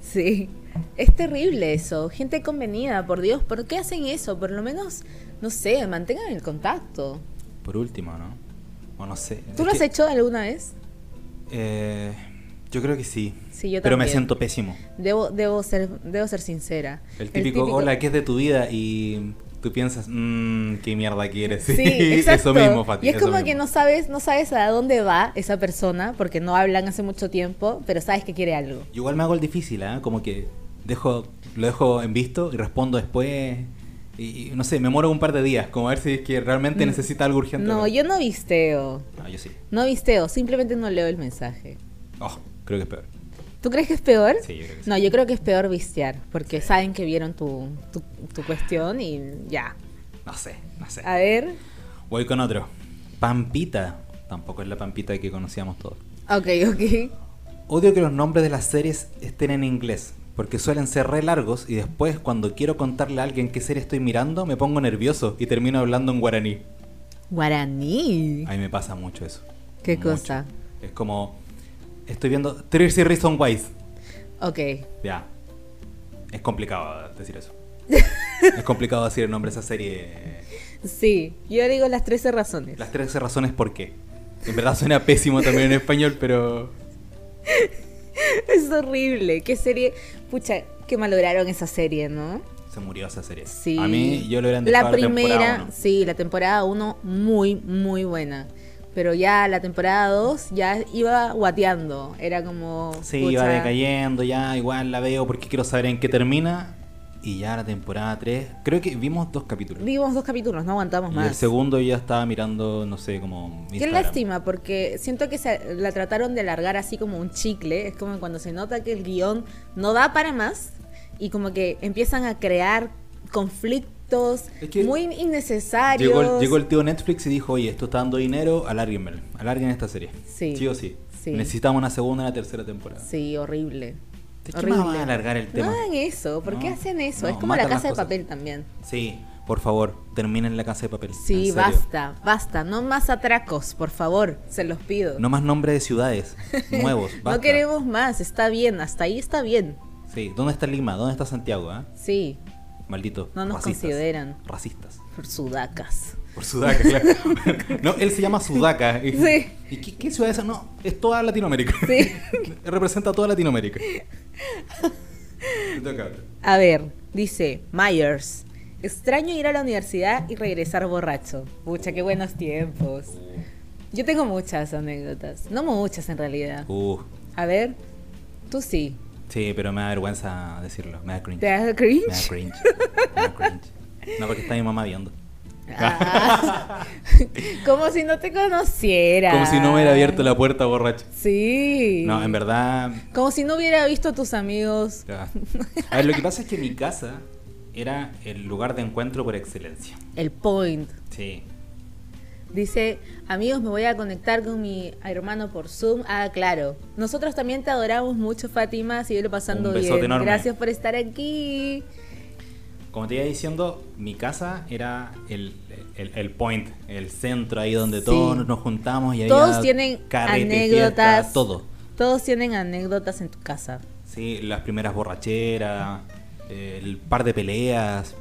sí. Es terrible eso. Gente convenida, por Dios. ¿Por qué hacen eso? Por lo menos, no sé, mantengan el contacto. Por último, ¿no? O no sé. ¿Tú lo has que, hecho alguna vez? eh, yo creo que sí. Sí, yo Pero me también. siento pésimo. Debo, debo, ser, debo ser sincera. El típico, hola, ¿qué es de tu vida? Y tú piensas, mmm, ¿qué mierda quieres? Sí, exacto. eso mismo, Fati. Y es como mismo. que no sabes, no sabes a dónde va esa persona, porque no hablan hace mucho tiempo, pero sabes que quiere algo. Yo Igual me hago el difícil, ¿ah? Como que dejo, lo dejo en visto y respondo después. Y, no sé, me muero un par de días, como a ver si es que realmente Mm. necesita algo urgente. No, yo no visteo. No, yo sí. No visteo, simplemente no leo el mensaje. Oh, creo que es peor. ¿Tú crees que es peor? Sí, yo creo que sí. No, yo creo que es peor vistear, porque saben que vieron tu, tu, tu cuestión y ya. No sé, no sé. A ver. Voy con otro. Pampita. Tampoco es la Pampita que conocíamos todos. Ok, ok. Odio que los nombres de las series estén en inglés, porque suelen ser re largos y después cuando quiero contarle a alguien qué serie estoy mirando me pongo nervioso y termino hablando en guaraní. Guaraní. A mí me pasa mucho eso. ¿Qué Mucho. cosa? Es como, estoy viendo 13 Reasons Why. Ok. Ya. Es complicado decir eso. es complicado decir el nombre de esa serie. Sí, yo digo las 13 razones. Las 13 razones por qué. En verdad suena pésimo también en español, pero... Es horrible. ¿Qué serie? Pucha, que malograron esa serie, ¿no? Se murió esa serie. Sí. A mí yo lo hubieran La primera, temporada sí, la temporada 1 muy, muy buena. Pero ya la temporada 2 ya iba guateando. Era como. Sí, pucha, iba decayendo, ya igual la veo porque quiero saber en qué termina. Y ya la temporada 3, creo que vimos dos capítulos. Vimos dos capítulos, no aguantamos Y más. el segundo ya estaba mirando, no sé, como... Qué Instagram. lástima, porque siento que se, la trataron de alargar así como un chicle. Es como cuando se nota que el guion no da para más y como que empiezan a crear conflictos Es que muy innecesarios. Llegó el, llegó el tío Netflix y dijo, oye, esto está dando dinero, alárguenmelo. Alarguen esta serie. Sí, o sí. sí. Necesitamos una segunda y una tercera temporada. Sí, horrible. ¿De qué más van a alargar el tema? No hagan eso, ¿por qué No, hacen eso? no, es como la casa de papel también. Sí, por favor, terminen la casa de papel. Sí, basta, basta. No más atracos, por favor, se los pido. No más nombres de ciudades nuevos. No basta. queremos más, está bien, hasta ahí está bien. Sí, ¿dónde está Lima? ¿Dónde está Santiago? ah? Sí, Maldito. No nos racistas. consideran. Racistas. por sudacas. Por Sudaca, claro. no, él se llama Sudaca. Y, Sí. ¿Y qué, qué ciudad es esa? No, es toda Latinoamérica. Sí. Representa toda Latinoamérica. A ver, dice Myers. Extraño ir a la universidad y regresar borracho. Pucha, qué buenos tiempos. Yo tengo muchas anécdotas. No muchas en realidad. Uh, A ver, tú sí. sí, pero me da vergüenza decirlo. Me da cringe. ¿Te da Me da cringe. Me da cringe. No, porque está mi mamá viendo. Ah, como si no te conociera. Como si no hubiera abierto la puerta borracho. Sí. No, en verdad. Como si no hubiera visto a tus amigos. A ver, lo que pasa es que mi casa era el lugar de encuentro por excelencia. El point. Sí. Dice, amigos, me voy a conectar con mi hermano por Zoom. Ah, claro. Nosotros también te adoramos mucho, Fátima. Sigue pasando Un besote bien. enorme. Gracias por estar aquí. Como te iba diciendo, mi casa era el, el, el point, el centro ahí donde Sí. todos nos juntamos y había Todos tienen anécdotas. todo. Todos tienen anécdotas en tu casa. Sí, las primeras borracheras, el par de peleas.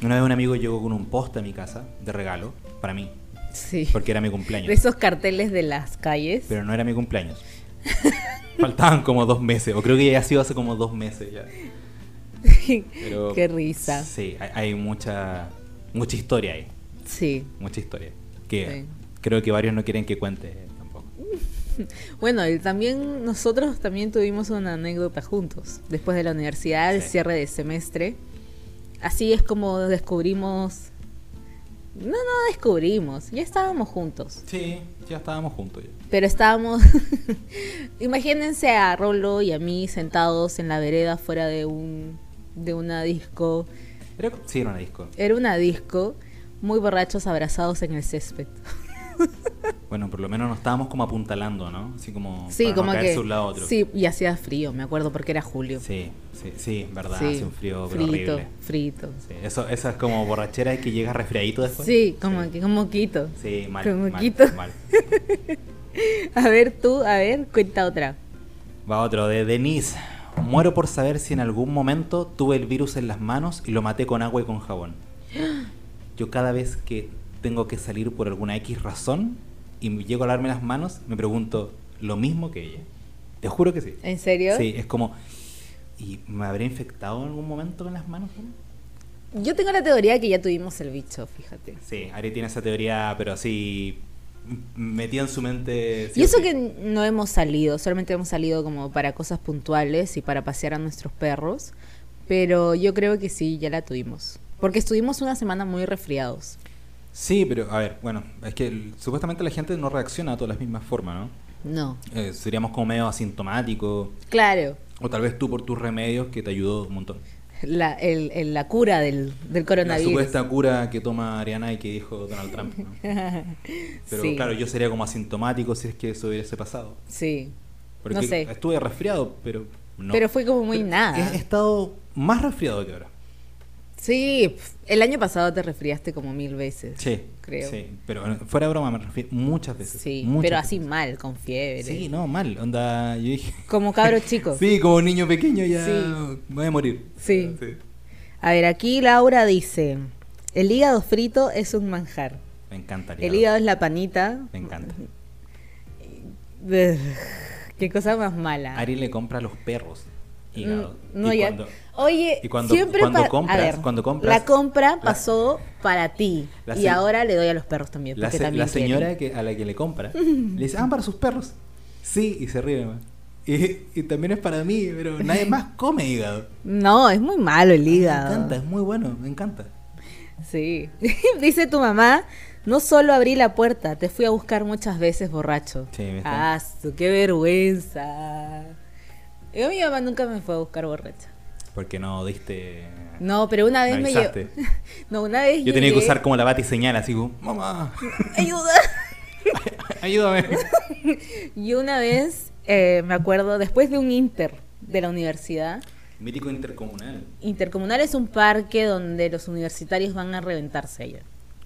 Una vez un amigo llegó con un poste a mi casa de regalo para mí, Sí. porque era mi cumpleaños. De esos carteles de las calles. Pero no era mi cumpleaños. Faltaban como dos meses, o creo que ya ha sido hace como dos meses ya. Pero, Qué risa. Sí, hay, hay mucha, mucha historia ahí. Sí. Mucha historia. Que Sí. creo que varios no quieren que cuente tampoco. Bueno, y también nosotros también tuvimos una anécdota juntos. Después de la universidad, el cierre de semestre. Así es como descubrimos No, no descubrimos, ya estábamos juntos. Sí, ya estábamos juntos. ya. Pero estábamos. Imagínense a Rolo y a mí sentados en la vereda fuera de un de una disco. Era, sí, era una disco. Era una disco, muy borrachos abrazados en el césped. Bueno, por lo menos nos estábamos como apuntalando, ¿no? Así como Sí, para como no que. un lado a otro. Sí, y hacía frío, me acuerdo porque era julio. sí, sí, sí, verdad, Sí, hace un frío pero frito, horrible. frito. Sí, eso, eso es como borrachera y que llega resfriadito después. Sí, como que como quito. Sí, mal, Como mal, quito. mal. A ver tú, a ver, cuenta otra. Va otro, de Denise. Muero por saber si en algún momento tuve el virus en las manos y lo maté con agua y con jabón. Yo cada vez que tengo que salir por alguna X razón y llego a lavarme las manos, me pregunto lo mismo que ella. Te juro que sí. ¿En serio? Sí, es como... ¿Y me habré infectado en algún momento con las manos? Yo tengo la teoría que ya tuvimos el bicho, fíjate. Sí, Ari tiene esa teoría, pero así m- metida en su mente. sí Y eso que no hemos salido, solamente hemos salido como para cosas puntuales y para pasear a nuestros perros, pero yo creo que sí, ya la tuvimos. Porque estuvimos una semana muy resfriados. Sí, pero a ver, bueno, es que el- supuestamente la gente no reacciona a todas las mismas formas, ¿no? No. Eh, seríamos como medio asintomáticos, Claro, o tal vez tú por tus remedios que te ayudó un montón. La, el- el- la cura del, del La coronavirus. supuesta cura que toma Ariana y que dijo Donald Trump, ¿no? Pero sí, claro, yo sería como asintomático si es que eso hubiese pasado. sí. Porque No sé. estuve resfriado, pero no. Pero fue como muy Pero nada. He estado más resfriado que ahora. Sí, el año pasado te resfriaste como mil veces. Sí, Creo. Sí, pero fuera de broma me resfrié muchas veces. Sí, muchas pero veces. así mal, con fiebre. Sí, no, mal. Onda, yo dije. Como cabro chico. Sí, como niño pequeño ya Sí. voy a morir. Sí. A ver, aquí Laura dice, el hígado frito es un manjar. Me encanta. El hígado es la panita. Me encanta. Qué cosa más mala. Ari le compra a los perros hígado. Mm, No, y ya. cuando, Oye, y cuando- siempre cuando compras- a ver, cuando compras- la compra la- pasó para ti y ahora le doy a los perros también. la, Porque se- también la señora que, a la que le compra le dice, ah, para sus perros. Sí, y se ríe. man. Y, y también es para mí, pero nadie más come hígado. No, es muy malo el hígado. Me encanta, es muy bueno, me encanta. Sí. Dice tu mamá, no solo abrí la puerta, te fui a buscar muchas veces borracho. Sí, me está- Ah, qué vergüenza. Yo mi mamá nunca me fue a buscar borracha. Porque no diste... No, pero una vez Me llevó. No, una vez Yo tenía que usar como la bati señal, así como, mamá, Ayuda. ayúdame. Y una vez, eh, me acuerdo, después de un inter de la universidad, Mítico intercomunal. Intercomunal es un parque donde los universitarios van a reventarse allá.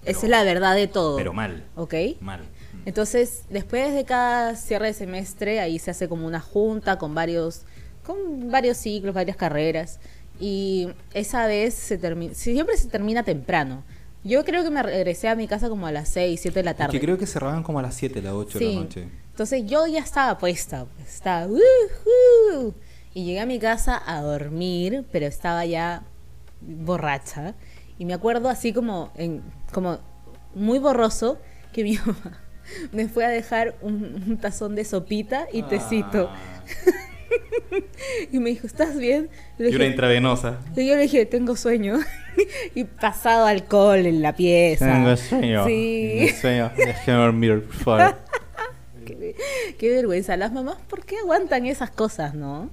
Pero- Esa es la verdad de todo. Pero mal, ¿Ok? mal. Entonces, después de cada cierre de semestre, ahí se hace como una junta con varios, con varios ciclos, varias carreras. Y esa vez se termina, siempre se termina temprano. Yo creo que me regresé a mi casa como a las 6, 7 de la tarde. Que creo que cerraban como a las 7, las 8 de la noche. Entonces yo ya estaba puesta, pues, estaba "Woohoo". y llegué a mi casa a dormir, pero estaba ya borracha y me acuerdo así como en como muy borroso que mi mamá me fue a dejar un, un tazón de sopita y tecito Ah. y me dijo, ¿estás bien? Y le Y una intravenosa. y yo le dije, tengo sueño. y pasado alcohol en la pieza. Sí. sueño. Déjame dormir, por favor. Qué, qué vergüenza. Las mamás, ¿por qué aguantan esas cosas, no?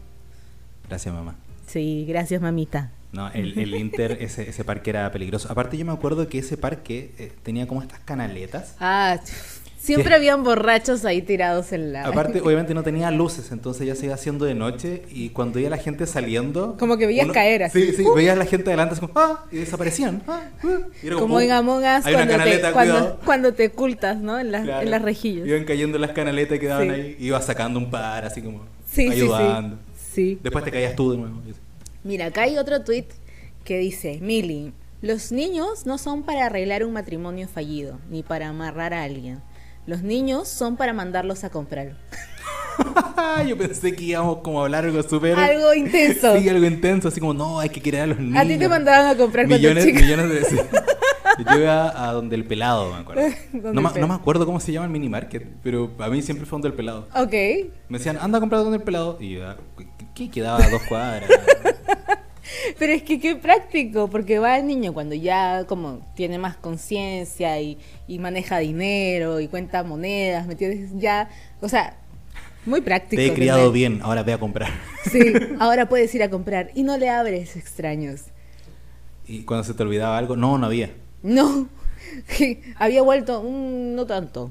Gracias, mamá. Sí, gracias, mamita. No, el, el Inter, ese, ese parque era peligroso. Aparte, yo me acuerdo que ese parque eh, tenía como estas canaletas. Ah, siempre habían borrachos ahí tirados en la... Aparte, obviamente no tenía luces, entonces ya se iba haciendo de noche y cuando veía la gente saliendo... Como que veías caer así. Sí, sí, ¡Uh! veías la gente adelante así como, ¡ah! Y desaparecían. ¡ah! ¡uh! Y era Como "Uh, en Among Us cuando te, cuando, te ocultas, ¿no? En, las- Claro. en las rejillas. Iban cayendo las canaletas que daban Sí. ahí. Iba sacando un par, así como sí, ayudando. sí. Sí. Después te caías tú de nuevo. Mira, acá hay otro tweet que dice, Mili, los niños no son para arreglar un matrimonio fallido, ni para amarrar a alguien. Los niños son para mandarlos a comprar. Yo pensé que íbamos como a hablar algo súper... Algo intenso. Sí, algo intenso, así como, no, hay que querer a los niños. A ti te mandaban a comprar millones, millones de veces. Yo iba a donde el pelado, me acuerdo. No, ma- me acuerdo cómo se llama el mini market, pero a mí siempre fue donde el pelado. Ok. Me decían, anda a comprar donde el pelado. Y yo, "Ah, ¿qué, qué quedaba a dos cuadras? Pero es que qué práctico, porque va el niño cuando ya como tiene más conciencia y, y maneja dinero y cuenta monedas, ¿me entiendes? Ya, o sea, muy práctico. Te he criado bien, ahora ve a comprar. Sí, ahora puedes ir a comprar y no le abres extraños. Y cuando se te olvidaba algo, no, no había. No, había vuelto, "Mm, no tanto.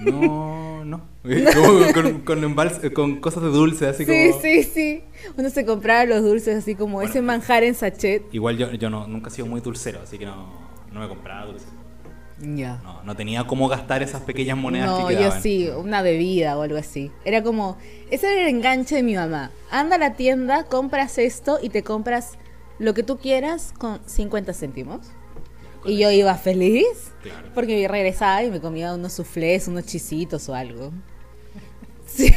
No, no. Como con, con, embals- con cosas de dulce, así Sí, como... sí, sí. Uno se compraba los dulces así como ese manjar en sachet. Igual yo, yo no, nunca he sido muy dulcero, así que no, no me compraba dulce. Ya. No, no tenía cómo gastar esas pequeñas monedas No, que yo quedaban. sí, una bebida o algo así. Era como, ese era el enganche de mi mamá. Anda a la tienda, compras esto y te compras lo que tú quieras con 50 céntimos. Y yo iba feliz Claro. porque regresaba y me comía unos soufflés, unos chisitos o algo. Sí.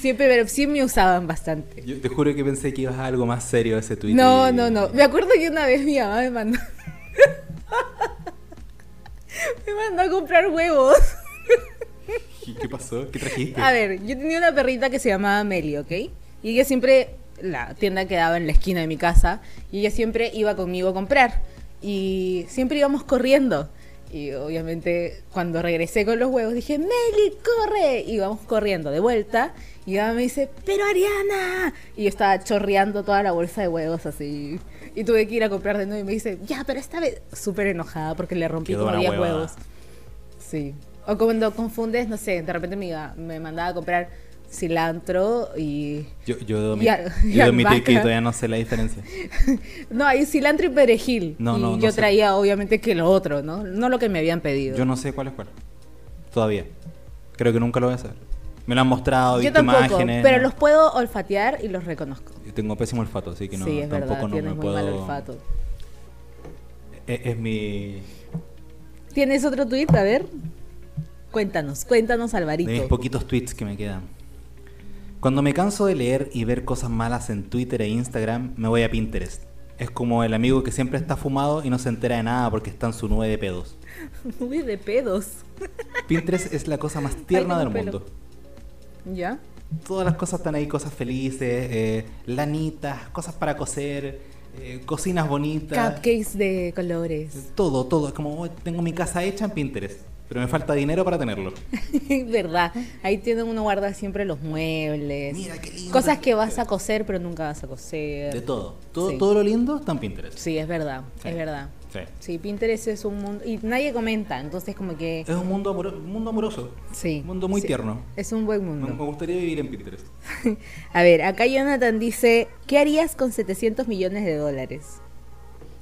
Siempre, pero sí me usaban bastante. Yo te juro que pensé que ibas a algo más serio ese tweet. No, no, no. Me acuerdo que una vez mi mamá me mandó. me mandó a comprar huevos. ¿Y ¿Qué pasó? ¿Qué trajiste? A ver, yo tenía una perrita que se llamaba Meli, ¿ok? Y ella siempre, la tienda quedaba en la esquina de mi casa, y ella siempre iba conmigo a comprar. Y siempre íbamos corriendo. Y obviamente cuando regresé con los huevos dije, Meli, corre. Y vamos corriendo de vuelta. Y ella me dice, pero Ariana. Y yo estaba chorreando toda la bolsa de huevos así. Y tuve que ir a comprar de nuevo y me dice, ya, pero esta vez súper enojada porque le rompí Quedó como una 10 huevada. huevos. Sí. O cuando confundes, no sé, de repente me, iba- me mandaba a comprar cilantro y... Yo, yo debo, Y a- yo que todavía no sé la diferencia. No, hay cilantro y perejil. No, y no, no yo sé. traía obviamente que lo otro, ¿no? No lo que me habían pedido. Yo no sé cuál es cuál. Todavía. Creo que nunca lo voy a saber. Me lo han mostrado, Yo visto tampoco, imágenes. pero los puedo olfatear y los reconozco. Yo tengo pésimo olfato, así que no, sí, es tampoco verdad, no tienes me muy puedo... mal olfato. Es, es mi... ¿Tienes otro tweet? A ver. Cuéntanos, cuéntanos, Alvarito. De mis poquitos tweets que me quedan. Cuando me canso de leer y ver cosas malas en Twitter e Instagram, me voy a Pinterest. Es como el amigo que siempre está fumado y no se entera de nada porque está en su nube de pedos. Uy, de pedos. Pinterest es la cosa más tierna Ay, del mundo. ¿Ya? Todas las cosas están ahí, cosas felices, eh, lanitas, cosas para coser, eh, cocinas bonitas. Cupcakes de colores. Todo, todo. Es como, "Oh, tengo mi casa hecha en Pinterest, pero me falta dinero para tenerlo. verdad. Ahí tiene uno guarda siempre los muebles. Mira qué lindo. Cosas que vas a coser pero nunca vas a coser. De todo. Todo, Sí. todo lo lindo está en Pinterest. Sí, es verdad, Sí. es verdad. Sí. Sí, Pinterest es un mundo y nadie comenta, entonces como que Es un mundo, amoro- un mundo amoroso. sí. Un mundo muy sí, tierno. Es un buen Me, me mundo. gustaría vivir en Pinterest. A ver, acá Jonathan dice, ¿qué harías con 700 millones de dólares?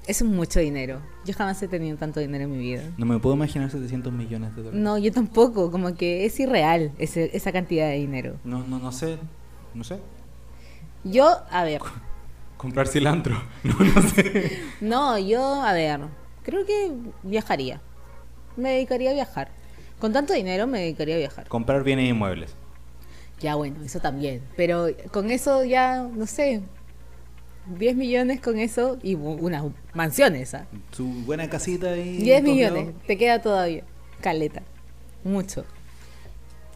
Es mucho dinero. Yo jamás he tenido tanto dinero en mi vida. No me puedo imaginar 700 millones de dólares. No, yo tampoco, como que es irreal ese- esa cantidad de dinero. No, no, no sé. No sé. Yo, a ver, Comprar cilantro. No, no sé. no, yo, a ver, creo que viajaría. Me dedicaría a viajar. Con tanto dinero me dedicaría a viajar. Comprar bienes inmuebles. Ya bueno, eso también. Pero con eso ya, no sé, 10 millones con eso y unas mansiones, ¿ah? Su buena casita y. 10 millones, te queda todavía. Caleta. Mucho.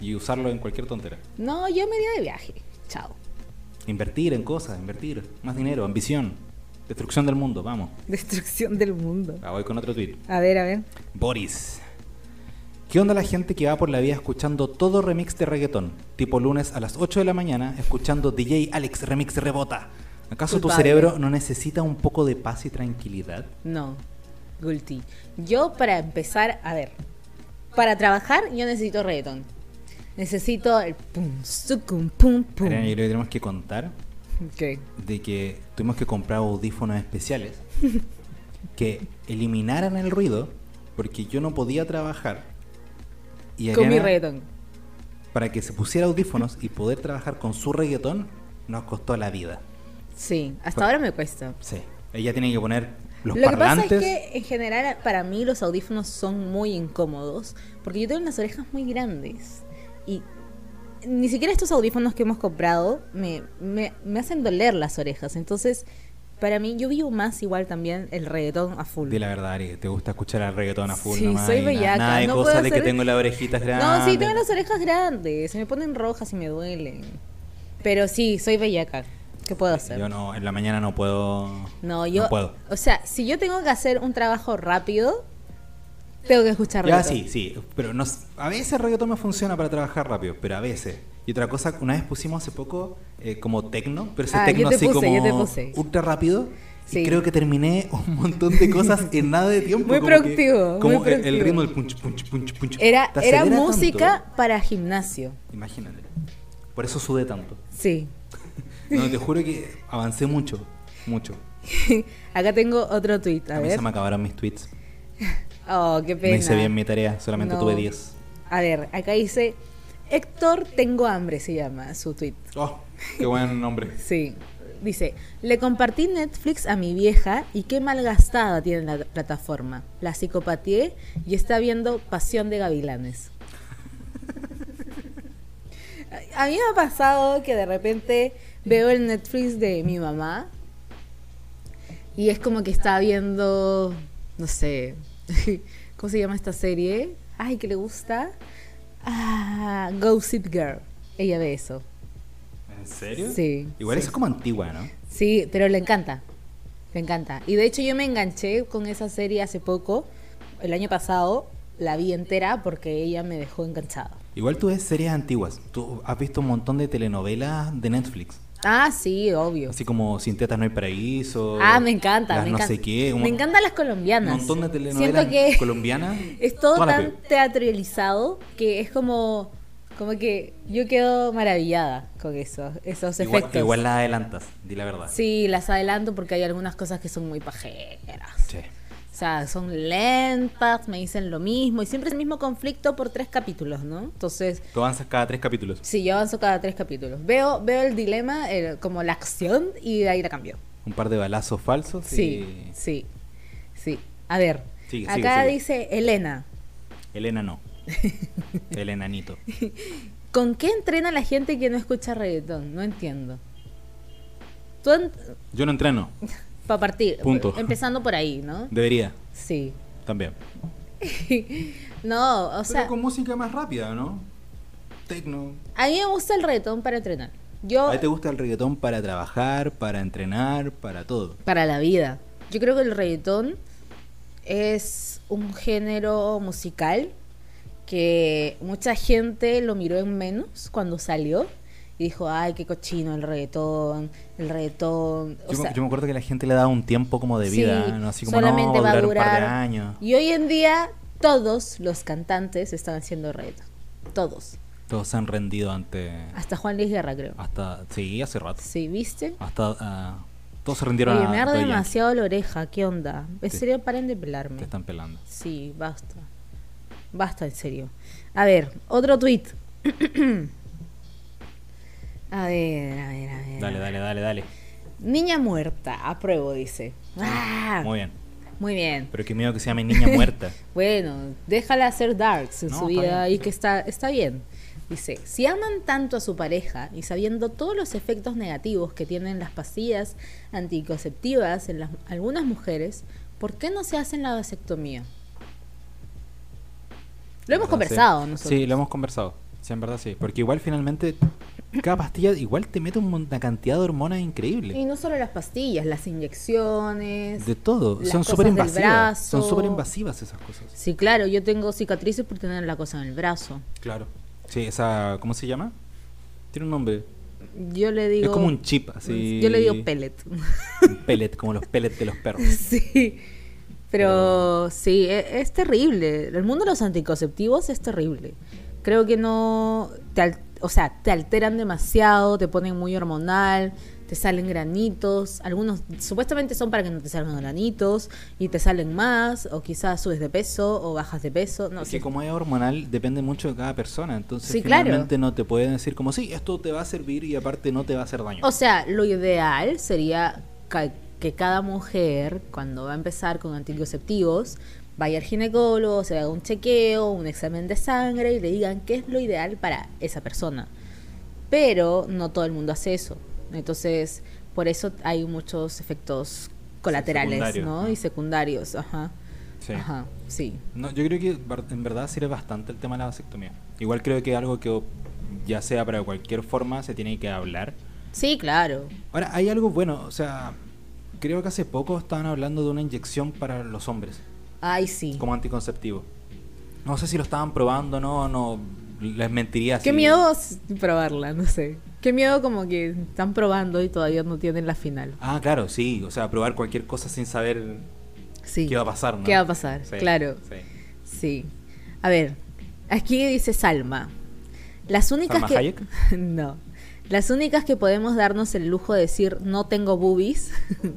Y usarlo en cualquier tontera. No, yo me iría de viaje. Chao. Invertir en cosas, invertir. Más dinero, ambición. Destrucción del mundo, vamos. Destrucción del mundo. Ah, voy con otro tweet. A ver, a ver. Boris. ¿Qué onda la gente que va por la vida escuchando todo remix de reggaetón? Tipo lunes a las 8 de la mañana, escuchando DJ Alex Remix Rebota. ¿Acaso tu cerebro no necesita un poco de paz y tranquilidad? No. Guilty. Yo para empezar, a ver. Para trabajar yo necesito reggaetón. Necesito el pum, sucum, pum, pum. Ariana, yo creo que tenemos que contar ¿Qué? de que tuvimos que comprar audífonos especiales que eliminaran el ruido porque yo no podía trabajar. Y Con mi reggaetón. para que se pusiera audífonos y poder trabajar con su reggaetón, nos costó la vida. Sí, hasta ahora me cuesta. Sí. Ella tiene que poner los Lo que pasa parlantes. es que en general para mí los audífonos son muy incómodos porque yo tengo unas orejas muy grandes y ni siquiera estos audífonos que hemos comprado me, me, me hacen doler las orejas. Entonces, para mí yo vivo más igual también el reggaetón a full. Di la verdad, Ari, te gusta escuchar al reggaetón a full Sí, nomás soy bellaca, Nada de no cosas puedo de que hacer- tengo las orejitas grandes. No, sí, tengo las orejas grandes, se me ponen rojas y me duelen. Pero sí, soy bellaca. ¿Qué puedo hacer? Yo no, en la mañana no puedo. No, yo. puedo. O sea, si yo tengo que hacer un trabajo rápido, tengo que escuchar reggaetón. sí, sí. Pero no, a veces el reggaetón me funciona para trabajar rápido, pero a veces. Y otra cosa, una vez pusimos hace poco eh, como tecno, pero ese Ah, tecno así puse, como ultra rápido. Sí. Y creo que terminé un montón de cosas en nada de tiempo. Muy como que- productivo, Como muy el- ritmo del punch, punch, punch, punch. Era, era música tanto. para gimnasio. Imagínate. Por eso sudé tanto. Sí. No, te juro que avancé mucho, mucho. Acá tengo otro tweet. A, A mí ver. se me acabaron mis tweets. Oh, qué pena. No hice bien mi tarea, solamente No. tuve 10. A ver, acá dice Héctor Tengo Hambre, se llama su tweet. Oh, qué buen nombre. Sí. Dice, le compartí Netflix a mi vieja y qué malgastada tiene la plataforma. La psicopatié y está viendo Pasión de Gavilanes. A- A mí me ha pasado que de repente veo el Netflix de mi mamá y es como que está viendo, no sé, ¿cómo se llama esta serie? Ay, que le gusta. Ah, Gossip Girl. Ella ve eso. ¿En serio? Sí, Igual sí. eso es como antigua, ¿no? Sí, pero le encanta. Le encanta. Y de hecho yo me enganché con esa serie hace poco, el año pasado, la vi entera porque ella me dejó enganchada. Igual tú ves series antiguas. Tú has visto un montón de telenovelas de Netflix. Ah, sí, obvio. Así como Sin tetas no hay paraíso. Ah, me encanta, las me no encanta. sé qué. un Me encantan las colombianas. Un montón de telenovelas Siento que colombianas. es todo tan teatralizado que es como como que yo quedo maravillada con eso, esos Igual, efectos. igual las adelantas, di la verdad. Sí, las adelanto porque hay algunas cosas que son muy pajeras. Sí. O sea, son lentas, me dicen lo mismo y siempre es el mismo conflicto por tres capítulos, ¿no? Entonces, Tú avanzas cada tres capítulos. sí, yo avanzo cada tres capítulos. Veo, veo el dilema, el- como la acción y de ahí la cambio. Un par de balazos falsos. Sí, y- sí, sí. A ver, Sigue, acá sigue, sigue. dice Elena, Elena no. El enanito. ¿con qué entrena la gente que no escucha reggaetón? No entiendo. Tú, Yo no entreno. para partir, Punto. empezando por ahí, ¿no? Debería, Sí. también. No, o sea, Pero con música más rápida, ¿no? Tecno. a mí me gusta el reggaetón para entrenar. Yo, ¿A ti te gusta el reggaetón para trabajar, para entrenar, para todo? para la vida. Yo creo que el reggaetón es un género musical que mucha gente lo miró en menos cuando salió y dijo, ay, qué cochino el reggaetón, el reggaetón. O Yo, me- yo me acuerdo que la gente le daba un tiempo como de vida, sí, ¿no? Así como solamente no, va a durar un par de años. Y hoy en día todos los cantantes están haciendo reggaetón. Todos. Todos se han rendido ante... Hasta Juan Luis Guerra, creo. Hasta... Sí, hace rato. Sí, ¿viste? Hasta... ah, todos se rindieron Oye, a me arde demasiado la oreja, ¿qué onda? En Te- serio, paren de Te pelarme. están pelando. Sí, basta. Basta, en serio. A ver, otro tweet. a ver, a ver, a ver. Dale, dale, dale, dale. Niña muerta, apruebo, dice. ¡Ah! Muy bien. Muy bien. Pero qué miedo que se llame niña muerta. Bueno, déjala hacer darks en No, su vida bien. y que está, está bien. Dice, si aman tanto a su pareja y sabiendo todos los efectos negativos que tienen las pastillas anticonceptivas en las, algunas mujeres, ¿por qué no se hacen la vasectomía? Lo hemos ¿Verdad? conversado sí. nosotros. Sí, lo hemos conversado. Sí, en verdad sí. Porque igual finalmente cada pastilla igual te mete una cantidad de hormonas increíble. Y no solo las pastillas, las inyecciones. De todo. Son súper invasivas. Son súper invasivas esas cosas. Sí, claro, yo tengo cicatrices por tener la cosa en el brazo. Claro. Sí, esa... ¿Cómo se llama? Tiene un nombre. Yo le digo... es como un chip, así... Yo le digo pellet. Un pellet, como los pellets de los perros. Sí, pero sí, e- es, terrible. El mundo de los anticonceptivos es terrible. Creo que no, te o sea, te alteran demasiado, te ponen muy hormonal, te salen granitos. Algunos supuestamente son para que no te salgan granitos y te salen más, o quizás subes de peso o bajas de peso. No es sé. que como es hormonal, depende mucho de cada persona. Entonces, Sí, claro. finalmente no te pueden decir como, sí, esto te va a servir y aparte no te va a hacer daño. O sea, lo ideal sería que cada mujer, cuando va a empezar con anticonceptivos, vaya al ginecólogo, se haga un chequeo, un examen de sangre y le digan qué es lo ideal para esa persona. Pero no todo el mundo hace eso. Entonces, por eso hay muchos efectos colaterales, ¿no? ¿no? Y secundarios, ajá. Sí. Ajá, sí. No, yo creo que en verdad sirve bastante el tema de la vasectomía. Igual creo que algo que ya sea para cualquier forma se tiene que hablar. Sí, claro. Ahora, hay algo bueno, o sea, creo que hace poco estaban hablando de una inyección para los hombres, Ay, sí. como anticonceptivo. No sé si lo estaban probando, no, no, les mentiría. Qué si- miedo probarla, no sé. Qué miedo como que están probando y todavía no tienen la final. Ah, claro, sí, o sea, probar cualquier cosa sin saber Sí. qué va a pasar, ¿no? ¿Qué va a pasar? Sí, Claro. sí. Sí. A ver, aquí dice Salma. Las únicas ¿Salma que Hayek? no. Las únicas que podemos darnos el lujo de decir no tengo boobies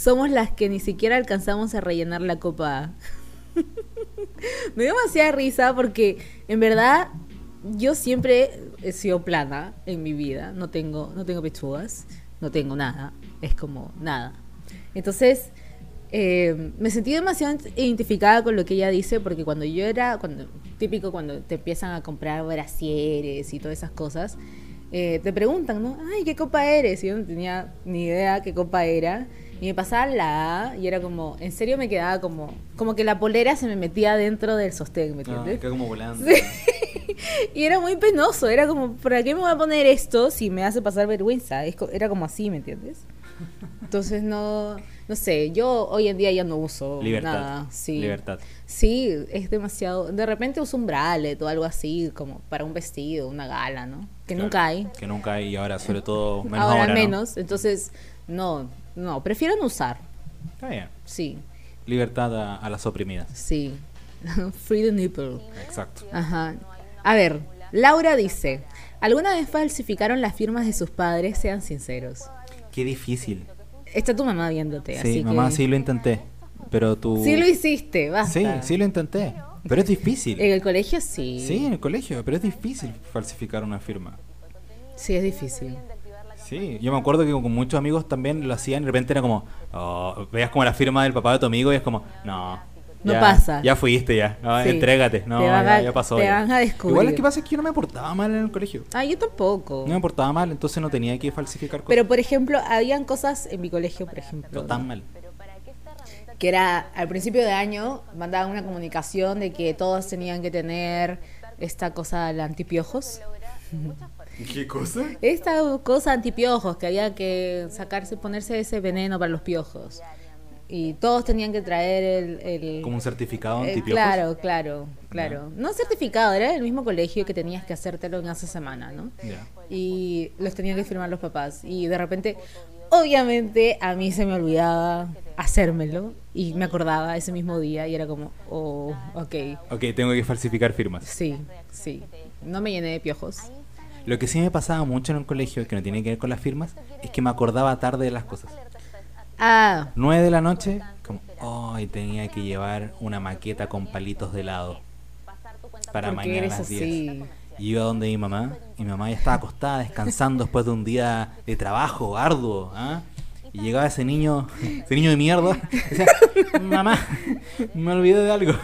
somos las que ni siquiera alcanzamos a rellenar la copa. Me dio demasiada risa porque en verdad yo siempre he sido plana en mi vida, no tengo no tengo pechugas, no tengo nada, es como nada. Entonces, eh, me sentí demasiado identificada con lo que ella dice, porque cuando yo era, cuando típico cuando te empiezan a comprar brasieres y todas esas cosas, eh, te preguntan, ¿no? Ay, ¿qué copa eres? Y yo no tenía ni idea qué copa era. Y me pasaba la A y era como, en serio me quedaba como, como que la polera se me metía dentro del sostén, ¿me Ah, entiendes? queda como volando. Y era muy penoso, era como, ¿para qué me voy a poner esto si me hace pasar vergüenza? Era como así, ¿me entiendes? Entonces no, no sé, yo hoy en día ya no uso Libertad. nada. Sí. Libertad. Sí, es demasiado. De repente uso un bralet o algo así, como para un vestido, una gala, ¿no? Que Claro, nunca hay. Que nunca hay y ahora sobre todo menos ahora, ahora, ¿no? menos. Entonces, no, no, prefiero no usar. Está bien. Sí, Libertad a, a las oprimidas. sí. Free the nipple. Exacto. Ajá. A ver, Laura dice, ¿alguna vez falsificaron las firmas de sus padres? Sean sinceros. Qué difícil. Está tu mamá viéndote, así Sí, mamá, que... sí lo intenté. Pero tú... Sí lo hiciste, basta. Sí, sí lo intenté. Pero es difícil. En el colegio sí. Sí, en el colegio, pero es difícil falsificar una firma. Sí, es difícil. Sí, yo me acuerdo que con muchos amigos también lo hacían y de repente era como, oh, veas como la firma del papá de tu amigo y es como, no. No ya- pasa. Ya fuiste ya, no, Sí. entrégate, no, Te van ya, a- ya pasó. te ya. van a descubrir. Igual lo que pasa es que yo no me portaba mal en el colegio. Ah, yo tampoco. No me portaba mal, entonces no tenía que falsificar cosas. Pero, por ejemplo, habían cosas en mi colegio, por ejemplo, no tan mal. que era al principio de año, mandaban una comunicación de que todos tenían que tener esta cosa, la antipiojos. ¿Qué cosa? Esta cosa antipiojos, que había que sacarse, ponerse ese veneno para los piojos. Y todos tenían que traer el... el- Como un certificado eh, antipiojos. claro, claro, claro. No certificado, era el mismo colegio que tenías que hacértelo en esa semana, ¿no? Ya. y los tenían que firmar los papás. Y de repente, obviamente, a mí se me olvidaba hacérmelo y me acordaba ese mismo día y era como, oh, ok, Ok, tengo que falsificar firmas. sí, sí. No me llené de piojos. Lo que sí me pasaba mucho en el colegio, que no tiene que ver con las firmas, es que me acordaba tarde de las cosas. Ah, 9 de la noche, como, ay, tenía que llevar una maqueta con palitos de helado para mañana a las 10. así. Y iba donde mi mamá, y mi mamá ya estaba acostada descansando después de un día de trabajo arduo, ¿ah? Y llegaba ese niño, ese niño de mierda, y decía, mamá, me olvidé de algo.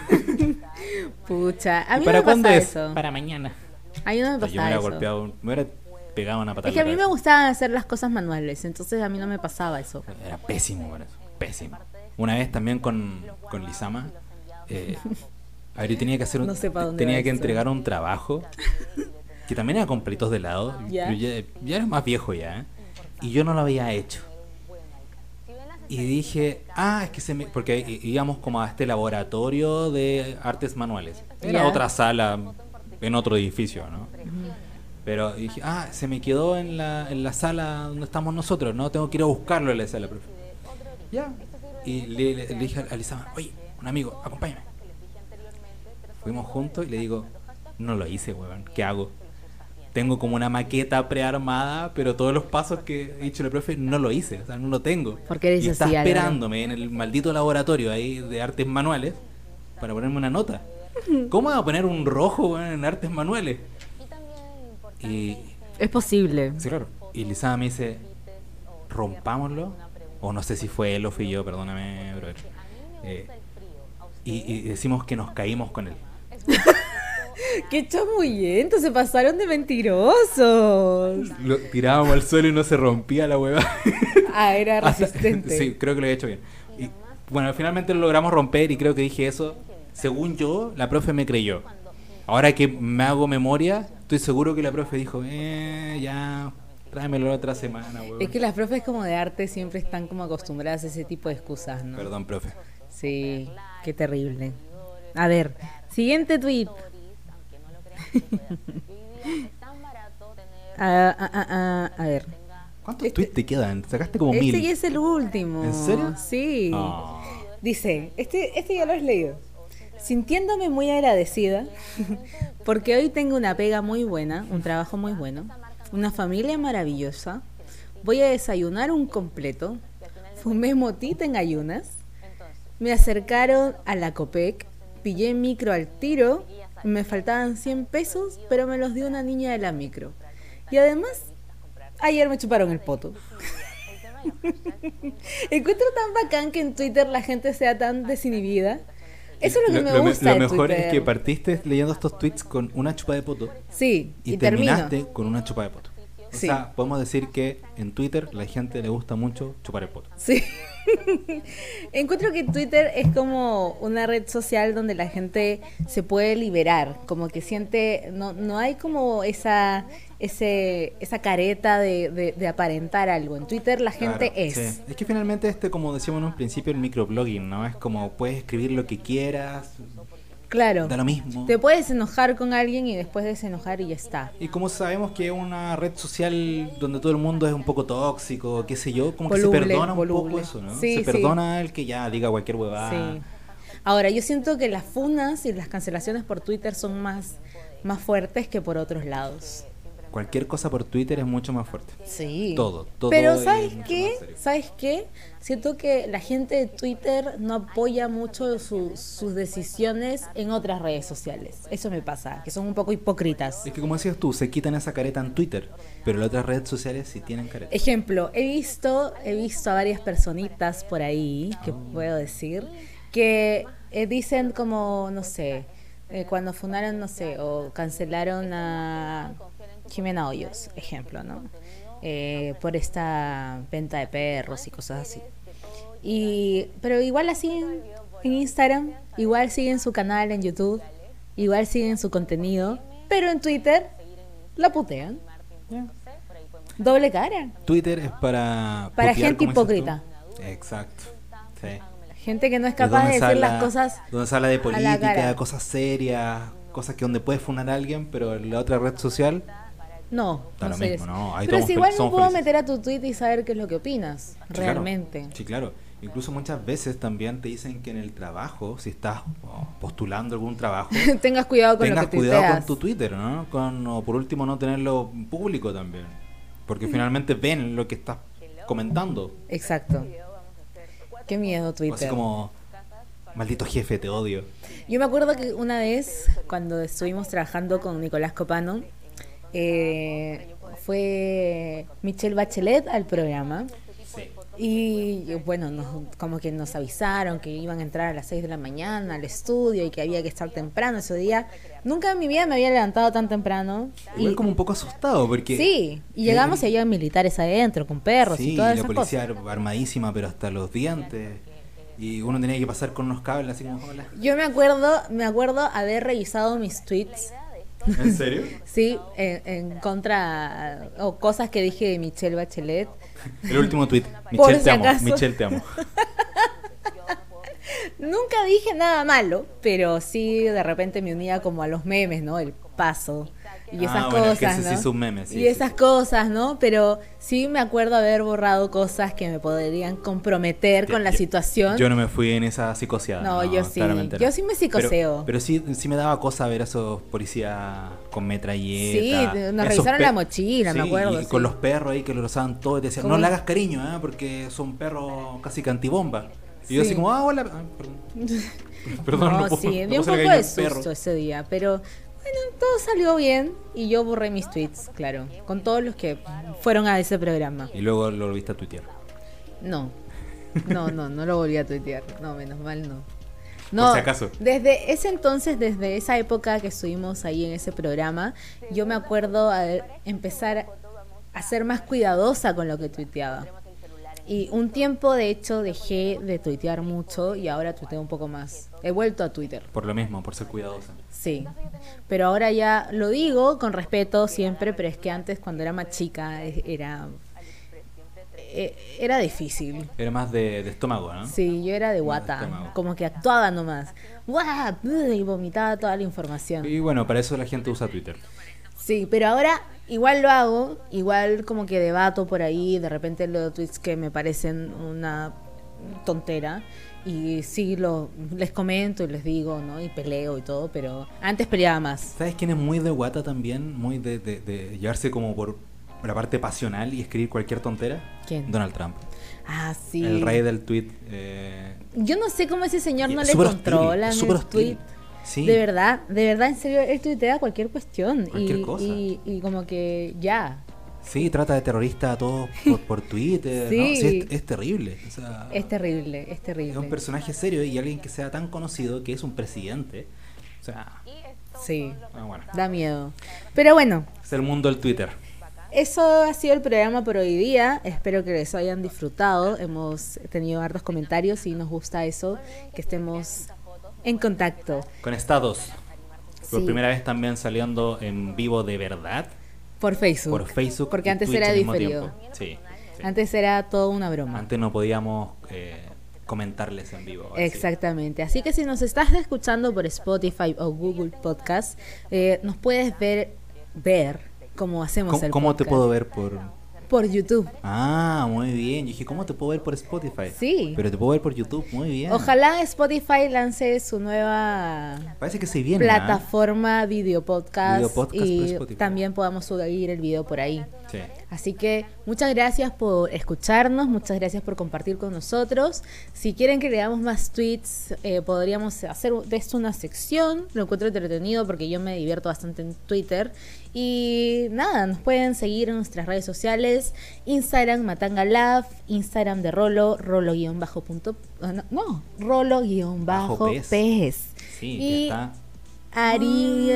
Pucha, a ¿Y mí ¿Para me cuándo pasa es? eso. Para mañana. A mí no me Yo me pasaba hubiera eso. golpeado, me hubiera pegado una patada. Es que a mí me gustaban hacer las cosas manuales, entonces a mí no me pasaba eso. Era pésimo para eso, pésimo. Una vez también con, con Lisama, eh, a ver, yo tenía que hacer un, No sé tenía que entregar un trabajo que también era con palitos de helado. Ya. Yo ya, ya era más viejo ya, ¿eh? y yo no lo había hecho. Y dije, ah, es que se me. Porque íbamos como a este laboratorio de artes manuales. Era Ya. otra sala en otro edificio, ¿no? Pero dije, ah, se me quedó en la, en la sala donde estamos nosotros, ¿no? Tengo que ir a buscarlo en la sala, profe. Ya. Y le, le- le dije a Lizama, oye, un amigo, acompáñame. Fuimos juntos y le digo, no lo hice, weón, ¿qué hago? Tengo como una maqueta prearmada, pero todos los pasos que he dicho el profe no lo hice, o sea, no lo tengo. Porque eres y está esperándome en el maldito laboratorio ahí de artes manuales para ponerme una nota. ¿Cómo voy a poner un rojo en artes manuales? Y Es posible. Sí, claro. Y Lizama me dice, rompámoslo. O no sé si fue él o fui yo, perdóname, brother. Eh, y, y decimos que nos caímos con él. ¡Qué chamullento! Se pasaron de mentirosos. Lo tirábamos al suelo y no se rompía la hueva. Ah, era Hasta- resistente. sí, creo que lo he hecho bien. Y, bueno, finalmente lo logramos romper y creo que dije eso. Según yo, la profe me creyó. Ahora que me hago memoria, estoy seguro que la profe dijo, eh, ya, tráemelo la otra semana, weón. Es que las profes como de arte siempre están como acostumbradas a ese tipo de excusas, ¿no? Perdón, profe. Sí, qué terrible. A ver, siguiente tweet. Ah, ah, ah, a ver. ¿Cuántos tweets te quedan? Sacaste como Este mil. ya es el último. ¿En serio? Sí. Ah. Dice, este, este ya lo has leído. Sintiéndome muy agradecida porque hoy tengo una pega muy buena, un trabajo muy bueno, una familia maravillosa. Voy a desayunar un completo. Fumé motita en ayunas. Me acercaron a la COPEC, pillé micro al tiro. Me faltaban 100 pesos, pero me los dio una niña de la micro. Y además, ayer me chuparon el poto. Encuentro tan bacán que en Twitter la gente sea tan desinhibida. Eso es lo que me me- gusta. lo de mejor es que partiste leyendo estos tweets con una chupa de poto Sí, y, y, termino. terminaste con una chupa de poto. O Sí. sea, podemos decir que en Twitter la gente le gusta mucho chupar el poto. Sí. Encuentro que Twitter es como una red social donde la gente se puede liberar, como que siente, no, no hay como esa, ese, esa careta de, de- de aparentar algo. En Twitter la gente Claro, es. sí. Es que finalmente este, como decíamos en un principio, el microblogging, ¿no? Es como puedes escribir lo que quieras, Claro. da lo mismo. Te puedes enojar con alguien y después desenojar y ya está. Y como sabemos que es una red social donde todo el mundo es un poco tóxico, qué sé yo, como que se perdona un voluble. poco eso, ¿no? Sí, se sí. perdona el que ya diga cualquier huevada. Sí. Ahora, yo siento que las funas y las cancelaciones por Twitter son más, más fuertes que por otros lados. Cualquier cosa por Twitter es mucho más fuerte. Sí. Todo, todo Pero es ¿sabes qué? ¿Sabes qué? Siento que la gente de Twitter no apoya mucho su- sus decisiones en otras redes sociales. Eso me pasa, que son un poco hipócritas. Es que como decías tú, se quitan esa careta en Twitter, pero las otras redes sociales sí tienen careta. Ejemplo, he visto, he visto a varias personitas por ahí, que puedo decir, que eh, dicen como, no sé, eh, cuando fundaron, no sé, o cancelaron a Jimena Hoyos, ejemplo, ¿no? Eh, por esta venta de perros y cosas así. Y, pero igual la siguen en Instagram, igual siguen su canal en YouTube, igual siguen su contenido, pero en Twitter la putean. Doble cara. Twitter es para... Para putear, gente hipócrita. Exacto. Sí. Gente que no es capaz de decir habla- las cosas. Donde se habla de política, cosas serias, cosas que donde puedes funar a alguien, pero en la otra red social No, Da no lo soy mismo. ¿no? Ahí Pero si igual somos puedo felices. meter a tu tweet y saber qué es lo que opinas, Sí, claro. realmente. Sí, claro. Incluso muchas veces también te dicen que en el trabajo, si estás oh, postulando algún trabajo, Tengas cuidado con tengas lo que cuidado tuiteas. con tu Twitter, ¿no? Con, o por último no tenerlo público también. Porque finalmente ven lo que estás comentando. Exacto. Qué miedo Twitter. así como, maldito jefe, te odio. Yo me acuerdo que una vez, cuando estuvimos trabajando con Nicolás Copano, eh, fue Michelle Bachelet al programa. Sí. Y bueno, nos- como que nos avisaron que iban a entrar a las 6 de la mañana al estudio y que había que estar temprano ese día. Nunca en mi vida me había levantado tan temprano. Igual Y, como un poco asustado porque... sí, y llegamos y había militares adentro con perros Sí, y todas la esas policía cosas. armadísima, pero hasta los dientes. Y uno tenía que pasar con unos cables así como, hola. Yo me acuerdo, me acuerdo haber revisado mis tweets, ¿En serio? sí, en, en contra o cosas que dije de Michelle Bachelet. El último tweet. Michelle si te amo. Michelle te amo. Nunca dije nada malo, pero sí de repente me unía como a los memes, ¿no? El paso y esas Ah, bueno, cosas, que ese ¿no? sí es un meme, sí, y sí, esas sí. cosas, ¿no? Pero sí me acuerdo haber borrado cosas que me podrían comprometer con la Yo- situación. Yo no me fui en esa psicoseada. No, yo sí. claramente no. Yo sí me psicoseo. Pero, pero sí, sí me daba cosa ver a esos policías con metralleta. Sí, nos revisaron la mochila, me acuerdo, Y con los perros ahí que lo usaban todo y te decían, no le hagas cariño, ¿eh? porque son perros casi cantibomba. Y yo Sí. así como, ah, hola. ah, perdón. Perdón, no, no puedo- sí, dio puedo un poco de perro. susto ese día, pero bueno, todo salió bien y yo borré mis tweets, claro, con todos los que fueron a ese programa. Y luego lo volviste a tuitear. No, no, no, no lo volví a tuitear, no, menos mal no. No, si acaso. desde ese entonces, desde esa época que estuvimos ahí en ese programa, yo me acuerdo a empezar a ser más cuidadosa con lo que tuiteaba. Y un tiempo, de hecho, dejé de tuitear mucho y ahora tuiteo un poco más. He vuelto a Twitter. Por lo mismo, por ser cuidadosa. Sí, pero ahora ya lo digo con respeto siempre, pero es que antes cuando era más chica era e- era difícil. Era más de, de estómago, ¿no? Sí, yo era de guata, como que actuaba nomás. ¡Guau! Y vomitaba toda la información. Y bueno, para eso la gente usa Twitter. Sí, pero ahora igual lo hago, igual como que debato por ahí, de repente leo tweets que me parecen una tontera y sí lo les comento y les digo, ¿no? Y peleo y todo, pero antes peleaba más. ¿Sabes quién es muy de guata también? Muy de, de- de llevarse como por la parte pasional y escribir cualquier tontera. ¿Quién? Donald Trump. Ah, sí. El rey del tweet. eh, Yo no sé cómo ese señor no le súper el tweet. Sí. De verdad, de verdad, en serio, él tuitea cualquier cuestión. Cualquier y, cosa. Y, y como que ya. Sí, trata de terrorista a todos por, por Twitter. ¿no? Sí. Sí, es, es terrible. o sea, Es terrible, es es terrible. un personaje serio y alguien que sea tan conocido que es un presidente. O sea, Sí, ah, bueno. da miedo. Pero bueno, Es el mundo del Twitter. Eso ha sido el programa por hoy día. Espero que les hayan disfrutado. Hemos tenido hartos comentarios y nos gusta eso, que estemos en contacto. Con estados. Por Sí. primera vez también saliendo en vivo de verdad Por Facebook. por Facebook. Porque antes Twitch era diferido. Sí, sí. Antes era todo una broma. Antes no podíamos eh, comentarles en vivo. ahora sí. Exactamente. Así que si nos estás escuchando por Spotify o Google Podcast, eh, nos puedes ver, ver cómo hacemos ¿Cómo, el cómo te podcast. puedo ver por.? Por YouTube. Ah, muy bien. Yo dije, ¿cómo te puedo ver por Spotify? Sí. Pero te puedo ver por YouTube, muy bien. Ojalá Spotify lance su nueva Parece que se viene. ¿ah? plataforma video podcast, Video podcast y también podamos subir el video por ahí. Sí. Así que muchas gracias por escucharnos, muchas gracias por compartir con nosotros. Si quieren que leamos más tweets, eh, podríamos hacer de esto una sección. Lo encuentro entretenido porque yo me divierto bastante en Twitter. Y nada, nos pueden seguir en nuestras redes sociales, Instagram Matangalab, Instagram de Rolo, rolo-bajo punto, ah, no, no, rolo-bajo Bajo pez. pez. Sí, Y- que está. Ari,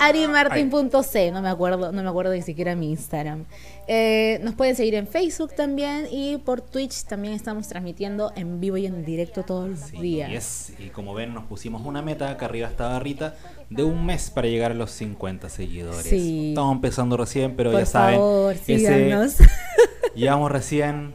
arimartin.c, no me acuerdo, no me acuerdo ni siquiera mi Instagram. Eh, nos pueden seguir en Facebook también y por Twitch también estamos transmitiendo en vivo y en directo todos los Sí, días. yes. Y como ven, nos pusimos una meta, acá arriba está barrita, de un mes para llegar a los 50 seguidores. Sí. Estamos empezando recién, pero por ya saben. favor, ese- síganos. llevamos recién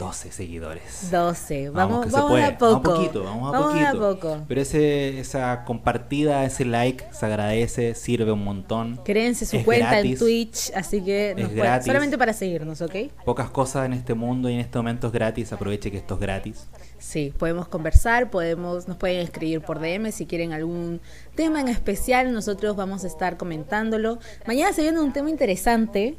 12 seguidores. 12. Vamos, vamos, a poco. Vamos a poquito, vamos a poquito. poco. Pero ese, esa compartida, ese like, se agradece, sirve un montón. Créense su Es cuenta gratis. en Twitch, así que nos Es pueden- gratis. solamente para seguirnos, ¿ok? Pocas cosas en este mundo y en este momento es gratis. Aproveche que esto es gratis. Sí, podemos conversar, podemos, nos pueden escribir por DM si quieren algún tema en especial, nosotros vamos a estar comentándolo. Mañana se viene un tema interesante,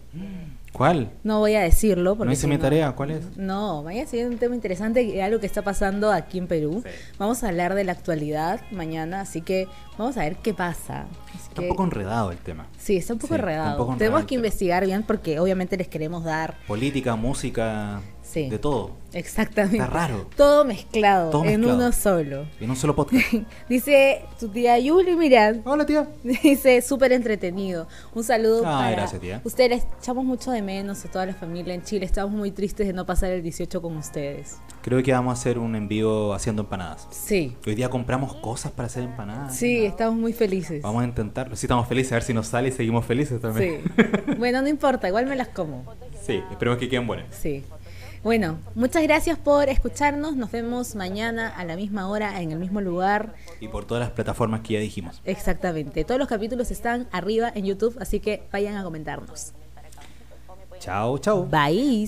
¿Cuál? no voy a decirlo porque No hice si mi tarea, ¿cuál es? No, mañana se viene un tema interesante, algo que está pasando aquí en Perú. Sí. Vamos a hablar de la actualidad mañana, así que vamos a ver qué pasa. Así Está que- un poco enredado el tema. Sí, está un poco Sí, está un enredado. poco enredado Tenemos que investigar bien porque obviamente les queremos dar Política, música, Sí. de todo. exactamente Está raro. todo mezclado Todo en mezclado. uno solo. En un solo podcast. Dice tu tía Yuli, mira, Hola, tía. dice súper entretenido. Un saludo Ah, para gracias, tía. ustedes. Echamos mucho de menos a toda la familia en Chile. Estamos muy tristes de no pasar el 18 con ustedes. Creo que vamos a hacer un envío haciendo empanadas. Sí, Hoy día compramos cosas para hacer empanadas. sí, estamos muy felices. Vamos a intentarlo. Sí, estamos felices, a ver si nos sale y seguimos felices también. Sí. Bueno, no importa, igual me las como. Sí, esperemos que queden buenas. Sí. Bueno, muchas gracias por escucharnos. Nos vemos mañana a la misma hora, en el mismo lugar. Y por todas las plataformas que ya dijimos. Exactamente. Todos los capítulos están arriba en YouTube, así que vayan a comentarnos. Chao, chao. Bye.